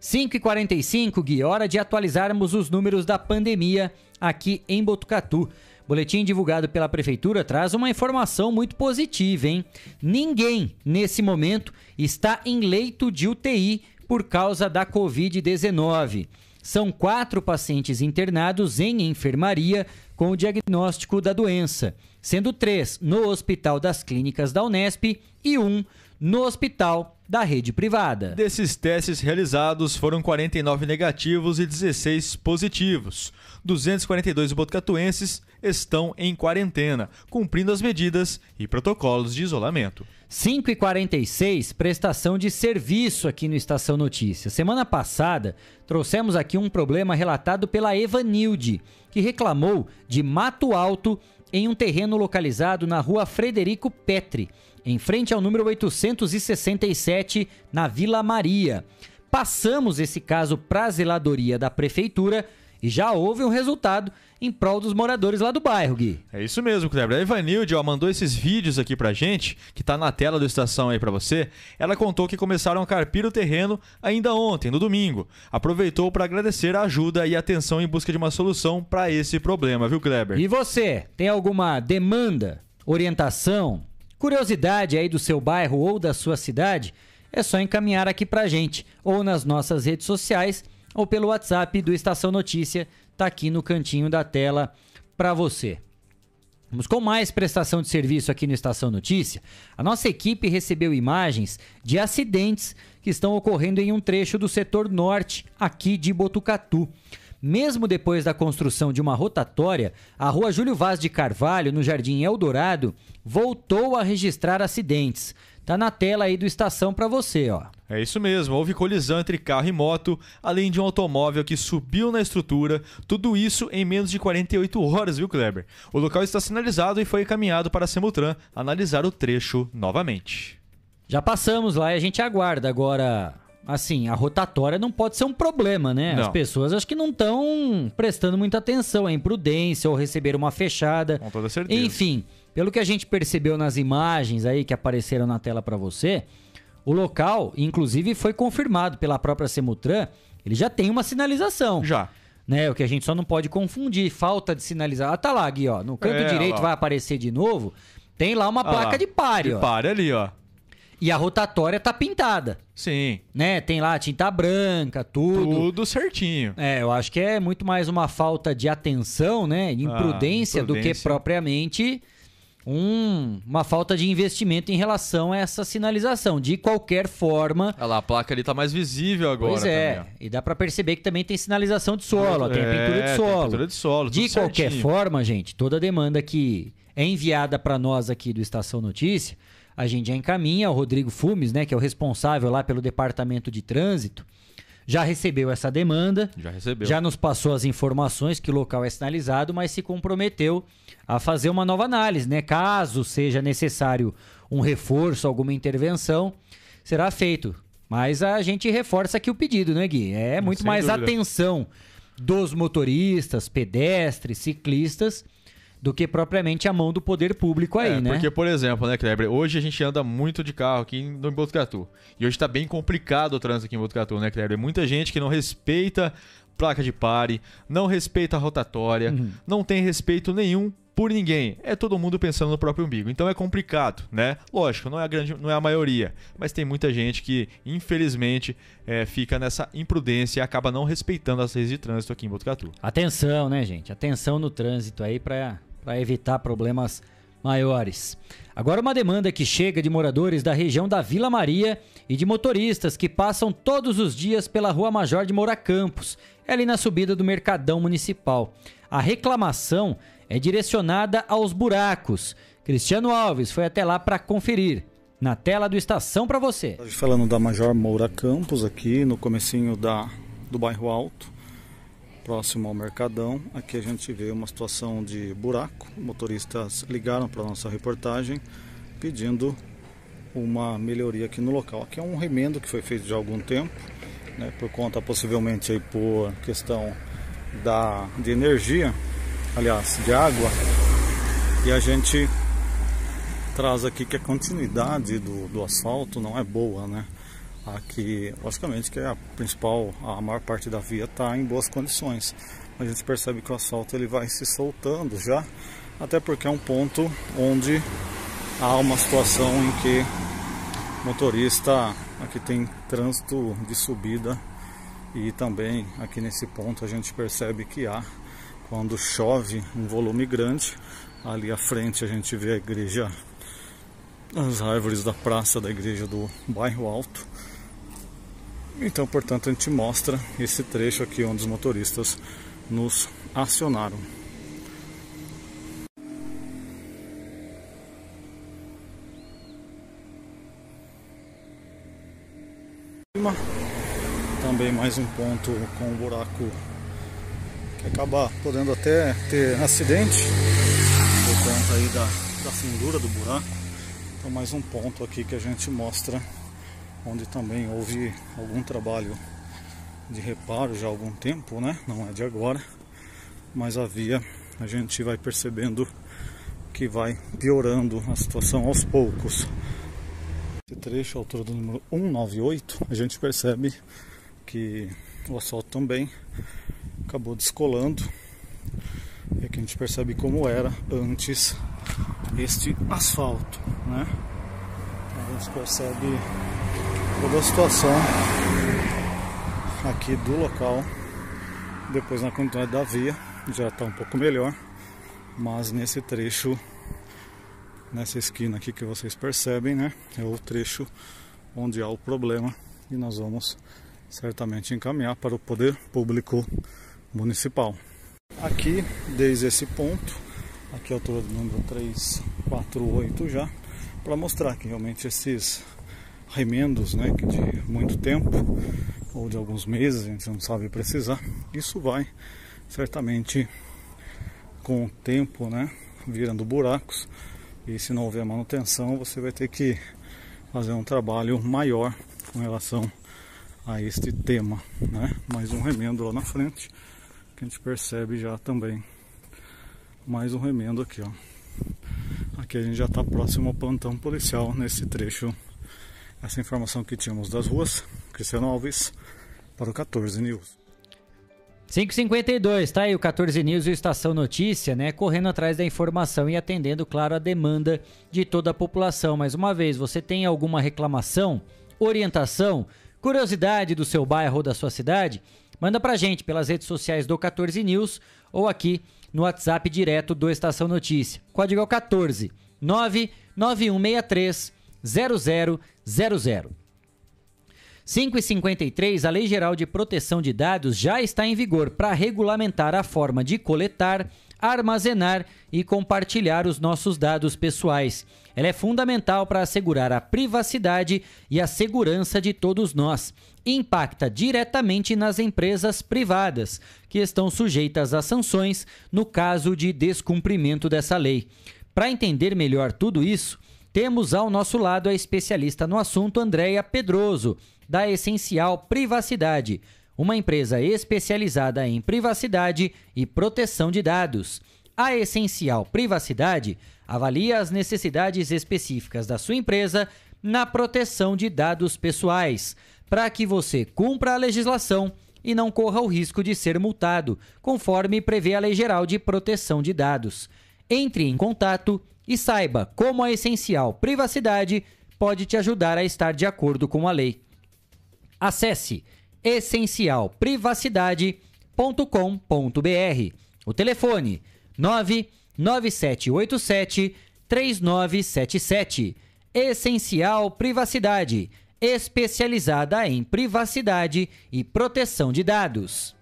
A: 5h45, Gui, hora de atualizarmos os números da pandemia aqui em Botucatu. Boletim divulgado pela Prefeitura traz uma informação muito positiva, hein? Ninguém, nesse momento, está em leito de UTI por causa da Covid-19. São quatro pacientes internados em enfermaria com o diagnóstico da doença, sendo três no Hospital das Clínicas da Unesp e um no hospital da rede privada.
K: Desses testes realizados, foram 49 negativos e 16 positivos. 242 botucatuenses estão em quarentena, cumprindo as medidas e protocolos de isolamento.
A: 5 e 46 prestação de serviço aqui no Estação Notícias. Semana passada, trouxemos aqui um problema relatado pela Evanilde, que reclamou de mato alto em um terreno localizado na rua Frederico Petri, em frente ao número 867, na Vila Maria. Passamos esse caso para a zeladoria da prefeitura e já houve um resultado em prol dos moradores lá do bairro, Gui.
K: É isso mesmo, Kleber. A Ivanilde ó, mandou esses vídeos aqui pra gente, que tá na tela do Estação aí pra você. Ela contou que começaram a carpir o terreno ainda ontem, no domingo. Aproveitou para agradecer a ajuda e atenção em busca de uma solução para esse problema, viu, Kleber?
A: E você, tem alguma demanda, orientação, curiosidade aí do seu bairro ou da sua cidade? É só encaminhar aqui pra gente, ou nas nossas redes sociais, ou pelo WhatsApp do Estação Notícia, tá aqui no cantinho da tela para você. Vamos com mais prestação de serviço aqui no Estação Notícia. A nossa equipe recebeu imagens de acidentes que estão ocorrendo em um trecho do setor norte aqui de Botucatu. Mesmo depois da construção de uma rotatória, a rua Júlio Vaz de Carvalho, no Jardim Eldorado, voltou a registrar acidentes. Tá na tela aí do estação para você, ó.
K: É isso mesmo, houve colisão entre carro e moto, além de um automóvel que subiu na estrutura, tudo isso em menos de 48 horas, viu, Kleber? O local está sinalizado e foi encaminhado para a Semutran analisar o trecho novamente.
A: Já passamos lá e a gente aguarda. Agora, assim, a rotatória não pode ser um problema, né?
K: Não.
A: As pessoas acho que não estão prestando muita atenção, é imprudência ou receber uma fechada.
K: Com toda certeza.
A: Enfim, pelo que a gente percebeu nas imagens aí que apareceram na tela para você, o local, inclusive, foi confirmado pela própria Semutran, ele já tem uma sinalização.
K: Já.
A: Né, o que a gente só não pode confundir, falta de sinalização. Ah, tá lá, Gui, ó. No canto
K: É,
A: direito
K: lá.
A: vai aparecer de novo. Tem lá uma
K: Ah
A: placa
K: lá,
A: de pare,
K: de
A: ó.
K: pare ali, ó.
A: E a rotatória tá pintada.
K: Sim.
A: Né? Tem lá tinta branca, tudo.
K: Tudo certinho.
A: É, eu acho que é muito mais uma falta de atenção, né? de Imprudência, do que
K: imprudência.
A: propriamente um- uma falta de investimento em relação a essa sinalização. De qualquer forma.
K: Olha lá, a placa ali tá mais visível agora.
A: Pois é,
K: também,
A: e dá pra perceber que também tem sinalização de solo, ó, tem
K: É,
A: pintura de
K: tem
A: solo.
K: pintura de solo,
A: De qualquer
K: certinho.
A: forma, gente, toda a demanda que é enviada pra nós aqui do Estação Notícia, a gente já encaminha o Rodrigo Fumes, né, que é o responsável lá pelo departamento de trânsito, já recebeu essa demanda,
K: Já recebeu.
A: já nos passou as informações que o local é sinalizado, mas se comprometeu a fazer uma nova análise, né? Caso seja necessário um reforço, alguma intervenção, será feito. Mas a gente reforça aqui o pedido, né, Gui? É muito
K: Sem
A: mais
K: dúvida.
A: atenção dos motoristas, pedestres, ciclistas, do que propriamente a mão do poder público aí,
K: É,
A: né?
K: Porque, por exemplo, né, Kleber, hoje a gente anda muito de carro aqui em Botucatu. E hoje tá bem complicado o trânsito aqui em Botucatu, né, Kleber? Muita gente que não respeita placa de pare, não respeita a rotatória,
A: Uhum.
K: não tem respeito nenhum por ninguém. É todo mundo pensando no próprio umbigo. Então é complicado, né? Lógico, não é a grande, não é a maioria, mas tem muita gente que, infelizmente, é, fica nessa imprudência e acaba não respeitando as leis de trânsito aqui em Botucatu.
A: Atenção, né, gente? Atenção no trânsito aí para evitar problemas maiores. Agora, uma demanda que chega de moradores da região da Vila Maria e de motoristas que passam todos os dias pela Rua Major de Moura Campos, é ali na subida do Mercadão Municipal. A reclamação é direcionada aos buracos. Cristiano Alves foi até lá para conferir. Na tela do Estação para você.
P: Falando da Major Moura Campos aqui no comecinho da, do bairro Alto, próximo ao Mercadão. Aqui a gente vê uma situação de buraco. Motoristas ligaram para nossa reportagem pedindo uma melhoria aqui no local. Aqui é um remendo que foi feito já há algum tempo, né, por conta possivelmente aí por questão da, de energia, aliás, de água. E a gente traz aqui que a continuidade do, do asfalto não é boa, né? Aqui, logicamente que é a principal, a maior parte da via está em boas condições. A gente percebe que o asfalto ele vai se soltando já, até porque é um ponto onde há uma situação em que motorista aqui tem trânsito de subida e também aqui nesse ponto a gente percebe que há quando chove um volume grande ali à frente a gente vê a igreja as árvores da praça da igreja do bairro Alto. Então, portanto, a gente mostra esse trecho aqui onde os motoristas nos acionaram. Também mais um ponto com um buraco que acaba podendo até ter acidente por conta aí da, da fundura do buraco. Então mais um ponto aqui que a gente mostra onde também houve algum trabalho de reparo já há algum tempo, né? Não é de agora, mas havia, a gente vai percebendo que vai piorando a situação aos poucos. Esse trecho, a altura do número 198, a gente percebe que o asfalto também acabou descolando. E aqui a gente percebe como era antes este asfalto, né? A gente percebe toda a situação aqui do local. Depois na continuidade da via já está um pouco melhor, mas nesse trecho, nessa esquina aqui que vocês percebem, né? É o trecho onde há o problema e nós vamos certamente encaminhar para o poder público municipal. Aqui, desde esse ponto, aqui a altura do número 348 já, para mostrar que realmente esses remendos, né, de muito tempo ou de alguns meses, a gente não sabe precisar, isso vai certamente com o tempo, né, virando buracos e se não houver manutenção, você vai ter que fazer um trabalho maior com relação a este tema, né? Mais um remendo lá na frente que a gente percebe já também mais um remendo aqui, ó. Aqui a gente já está próximo ao plantão policial nesse trecho. Essa informação que tínhamos das ruas. Cristiano Alves para o 14 News.
A: 552, tá aí o 14 News e o Estação Notícia, né? Correndo atrás da informação e atendendo, claro, a demanda de toda a população. Mais uma vez, você tem alguma reclamação, orientação, curiosidade do seu bairro ou da sua cidade? Manda pra gente pelas redes sociais do 14 News ou aqui no WhatsApp direto do Estação Notícia. Código é o 14 99163 0000. 5 e 53, a Lei Geral de Proteção de Dados já está em vigor para regulamentar a forma de coletar, armazenar e compartilhar os nossos dados pessoais. Ela é fundamental para assegurar a privacidade e a segurança de todos nós. Impacta diretamente nas empresas privadas, que estão sujeitas a sanções no caso de descumprimento dessa lei. Para entender melhor tudo isso, temos ao nosso lado a especialista no assunto Andréia Pedroso, da Essencial Privacidade, uma empresa especializada em privacidade e proteção de dados. A Essencial Privacidade avalia as necessidades específicas da sua empresa na proteção de dados pessoais, para que você cumpra a legislação e não corra o risco de ser multado, conforme prevê a Lei Geral de Proteção de Dados. Entre em contato e saiba como a Essencial Privacidade pode te ajudar a estar de acordo com a lei. Acesse essencialprivacidade.com.br. O telefone 99787 3977. Essencial Privacidade, especializada em privacidade e proteção de dados.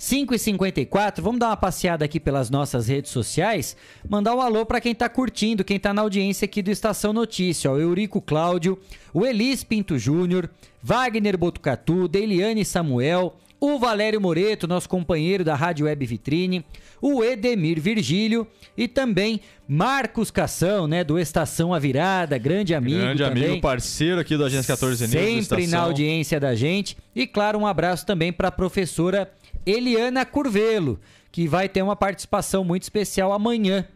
A: 5 e 54 vamos dar uma passeada aqui pelas nossas redes sociais, mandar um alô para quem tá curtindo, quem tá na audiência aqui do Estação Notícia, o Eurico Cláudio, o Elis Pinto Júnior, Wagner Botucatu, Deiliane Samuel, o Valério Moreto, nosso companheiro da Rádio Web Vitrine, o Edemir Virgílio e também Marcos Cação, né, do Estação A Virada, grande amigo
K: Grande
A: também.
K: amigo, parceiro aqui do Agência 14 News.
A: Sempre na audiência da gente. E claro, um abraço também para a professora Eliana Curvelo, que vai ter uma participação muito especial amanhã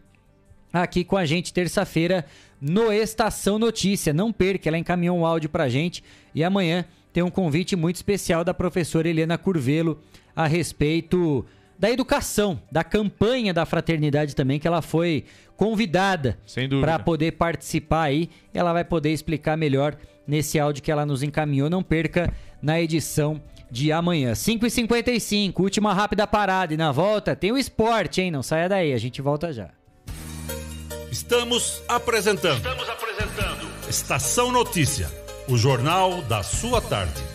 A: aqui com a gente, terça-feira, no Estação Notícia. Não perca, ela encaminhou um áudio pra gente e amanhã tem um convite muito especial da professora Helena Curvelo a respeito da educação, da campanha da fraternidade também, que ela foi convidada para poder participar aí. Ela vai poder explicar melhor nesse áudio que ela nos encaminhou. Não perca na edição de amanhã. 5h55, última rápida parada. E na volta tem o esporte, hein? Não saia daí, a gente volta já.
I: Estamos apresentando. Estamos apresentando. Estação Notícia, o jornal da sua tarde.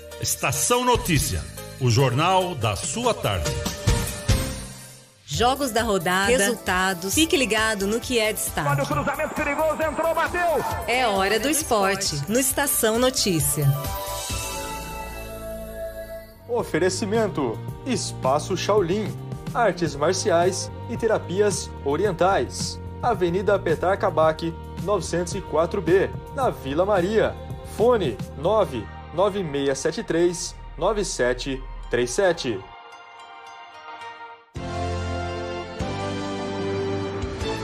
I: Estação Notícia, o jornal da sua tarde.
D: Jogos da rodada, resultados. Fique ligado no que é destaque.
J: Olha o cruzamento perigoso, entrou, bateu.
D: É hora do esporte, no Estação Notícia.
K: Oferecimento: Espaço Shaolin, Artes Marciais e Terapias Orientais. Avenida Petar Kabak, 904B, na Vila Maria. Fone 99673 9737.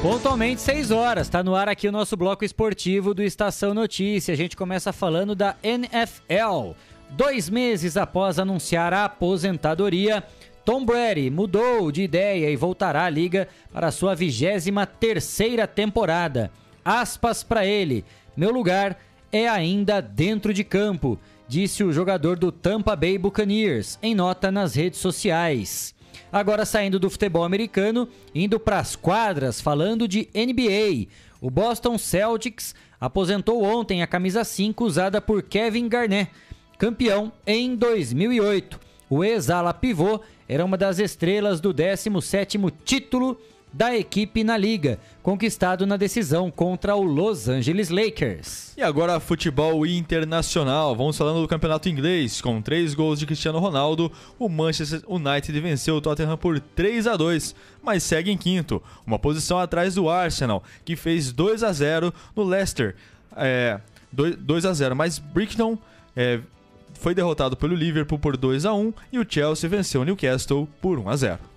A: Pontualmente 6 horas, tá no ar aqui o nosso bloco esportivo do Estação Notícia. A gente começa falando da NFL. Dois meses após anunciar a aposentadoria, Tom Brady mudou de ideia e voltará à liga para sua 23 terceira temporada. Aspas para ele, meu lugar é ainda dentro de campo, disse o jogador do Tampa Bay Buccaneers em nota nas redes sociais. Agora saindo do futebol americano, indo para as quadras, falando de NBA. O Boston Celtics aposentou ontem a camisa 5 usada por Kevin Garnett, campeão em 2008. O ex-ala pivô era uma das estrelas do 17º título da equipe na liga, conquistado na decisão contra o Los Angeles Lakers.
K: E agora futebol internacional. Vamos falando do campeonato inglês. Com três gols de Cristiano Ronaldo, o Manchester United venceu o Tottenham por 3 a 2, mas segue em quinto, uma posição atrás do Arsenal, que fez 2 a 0 no Leicester. É, 2 a 0, mas Brickton é, foi derrotado pelo Liverpool por 2 a 1 e o Chelsea venceu o Newcastle por 1 a 0.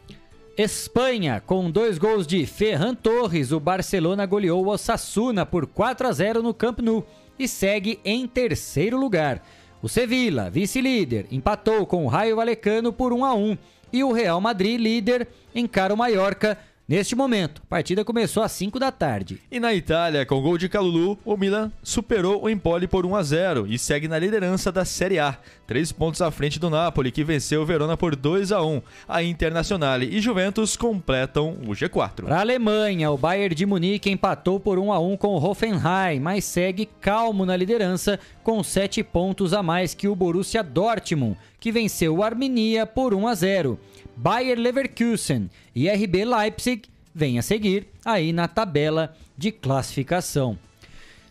A: Espanha, com dois gols de Ferran Torres, o Barcelona goleou o Osasuna por 4 a 0 no Camp Nou e segue em terceiro lugar. O Sevilla, vice-líder, empatou com o Raio Valecano por 1 a 1 e o Real Madrid, líder, encara o Mallorca Neste momento, a partida começou às 5 da tarde.
K: E na Itália, com gol de Calulu, o Milan superou o Empoli por 1 a 0 e segue na liderança da Série A, três pontos à frente do Napoli, que venceu o Verona por 2 a 1. A Internazionale e Juventus completam o G4.
A: Para a Alemanha, o Bayern de Munique empatou por 1 a 1 com o Hoffenheim, mas segue calmo na liderança com sete pontos a mais que o Borussia Dortmund, que venceu o Arminia por 1 a 0. Bayer Leverkusen e RB Leipzig vêm a seguir aí na tabela de classificação.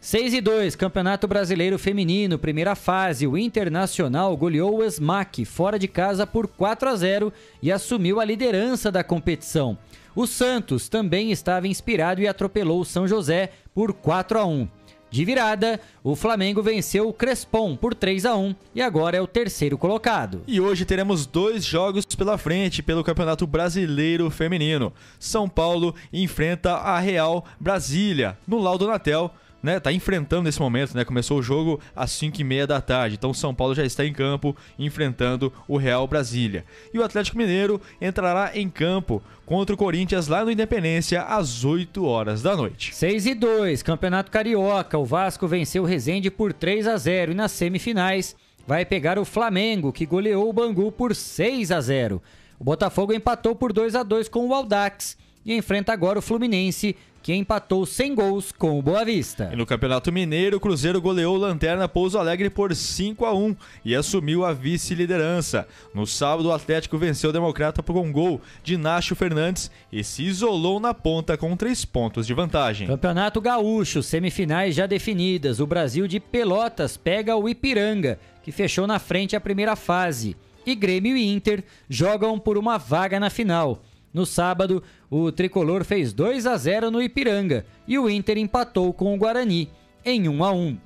A: 6 e 2, Campeonato Brasileiro Feminino, primeira fase. O Internacional goleou o Smack fora de casa por 4 a 0 e assumiu a liderança da competição. O Santos também estava inspirado e atropelou o São José por 4 a 1. De virada, o Flamengo venceu o Crespon por 3 a 1 e agora é o terceiro colocado.
K: E hoje teremos dois jogos pela frente pelo Campeonato Brasileiro Feminino. São Paulo enfrenta a Real Brasília no Laudo Natel né, tá enfrentando nesse momento, né? Começou o jogo às 5 e meia da tarde. Então o São Paulo já está em campo enfrentando o Real Brasília. E o Atlético Mineiro entrará em campo contra o Corinthians lá no Independência às 8 horas da noite.
A: 6 e 2, Campeonato Carioca. O Vasco venceu o Resende por 3 a 0 e nas semifinais vai pegar o Flamengo, que goleou o Bangu por 6 a 0. O Botafogo empatou por 2 a 2 com o Aldax e enfrenta agora o Fluminense que empatou sem gols com o Boa Vista.
K: E no Campeonato Mineiro, o Cruzeiro goleou o Lanterna Pouso Alegre por 5 a 1 e assumiu a vice-liderança. No sábado, o Atlético venceu o Democrata por um gol de Nacho Fernandes e se isolou na ponta com três pontos de vantagem.
A: Campeonato Gaúcho, semifinais já definidas. O Brasil de Pelotas pega o Ipiranga, que fechou na frente a primeira fase. E Grêmio e Inter jogam por uma vaga na final. No sábado, o tricolor fez 2 a 0 no Ipiranga e o Inter empatou com o Guarani em 1 a 1.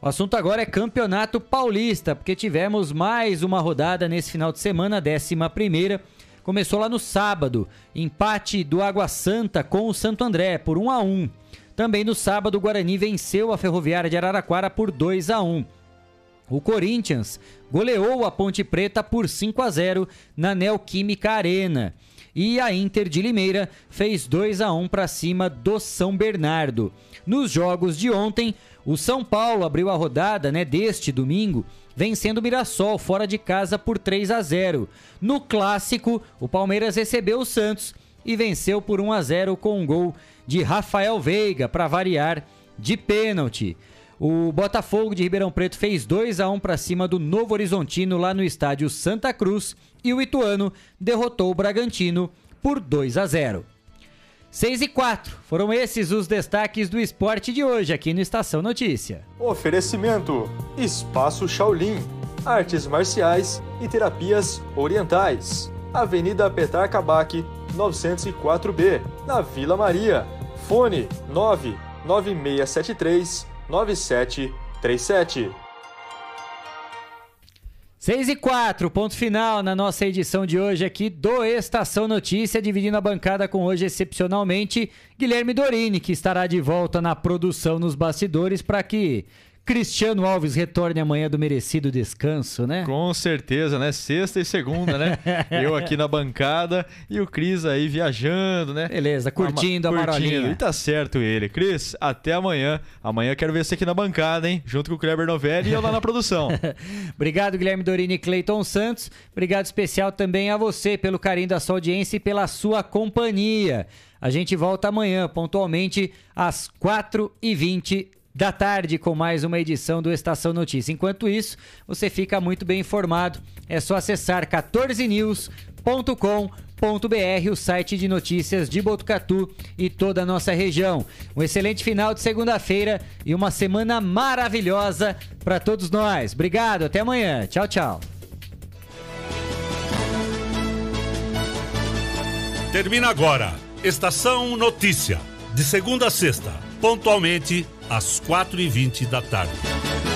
A: O assunto agora é Campeonato Paulista, porque tivemos mais uma rodada nesse final de semana, 11 primeira. Começou lá no sábado, empate do Água Santa com o Santo André por 1 a 1. Também no sábado, o Guarani venceu a Ferroviária de Araraquara por 2 a 1. O Corinthians goleou a Ponte Preta por 5 a 0 na Neoquímica Arena. E a Inter de Limeira fez 2 a 1 para cima do São Bernardo. Nos jogos de ontem, o São Paulo abriu a rodada, né, deste domingo, vencendo o Mirassol fora de casa por 3 a 0. No clássico, o Palmeiras recebeu o Santos e venceu por 1 a 0 com um gol de Rafael Veiga para variar de pênalti. O Botafogo de Ribeirão Preto fez 2 a 1 para cima do Novo Horizontino lá no estádio Santa Cruz e o Ituano derrotou o Bragantino por 2 a 0. 6 e 4 foram esses os destaques do esporte de hoje aqui no Estação Notícia.
K: Oferecimento: Espaço Shaolin, artes marciais e terapias orientais. Avenida Petar Kabak, 904B, na Vila Maria. Fone 99673 9737.
A: 6 e 4, ponto final na nossa edição de hoje aqui do Estação Notícia, dividindo a bancada com hoje, excepcionalmente, Guilherme Dorini, que estará de volta na produção nos bastidores para que Cristiano Alves retorne amanhã do merecido descanso, né?
K: Com certeza, né? Sexta e segunda, né? Eu aqui na bancada e o Cris aí viajando, né?
A: Beleza, curtindo a, a marolinha.
K: E tá certo ele. Cris, até amanhã. Amanhã quero ver você aqui na bancada, hein? Junto com o Kleber Novelli e eu lá na produção.
A: Obrigado, Guilherme Dorini e Cleiton Santos. Obrigado especial também a você pelo carinho da sua audiência e pela sua companhia. A gente volta amanhã, pontualmente, às 4h20 da tarde com mais uma edição do Estação Notícia. Enquanto isso, você fica muito bem informado. É só acessar 14news.com.br, o site de notícias de Botucatu e toda a nossa região. Um excelente final de segunda-feira e uma semana maravilhosa para todos nós. Obrigado, até amanhã. Tchau, tchau.
I: Termina agora. Estação Notícia. De segunda a sexta, pontualmente às 4h20 da tarde.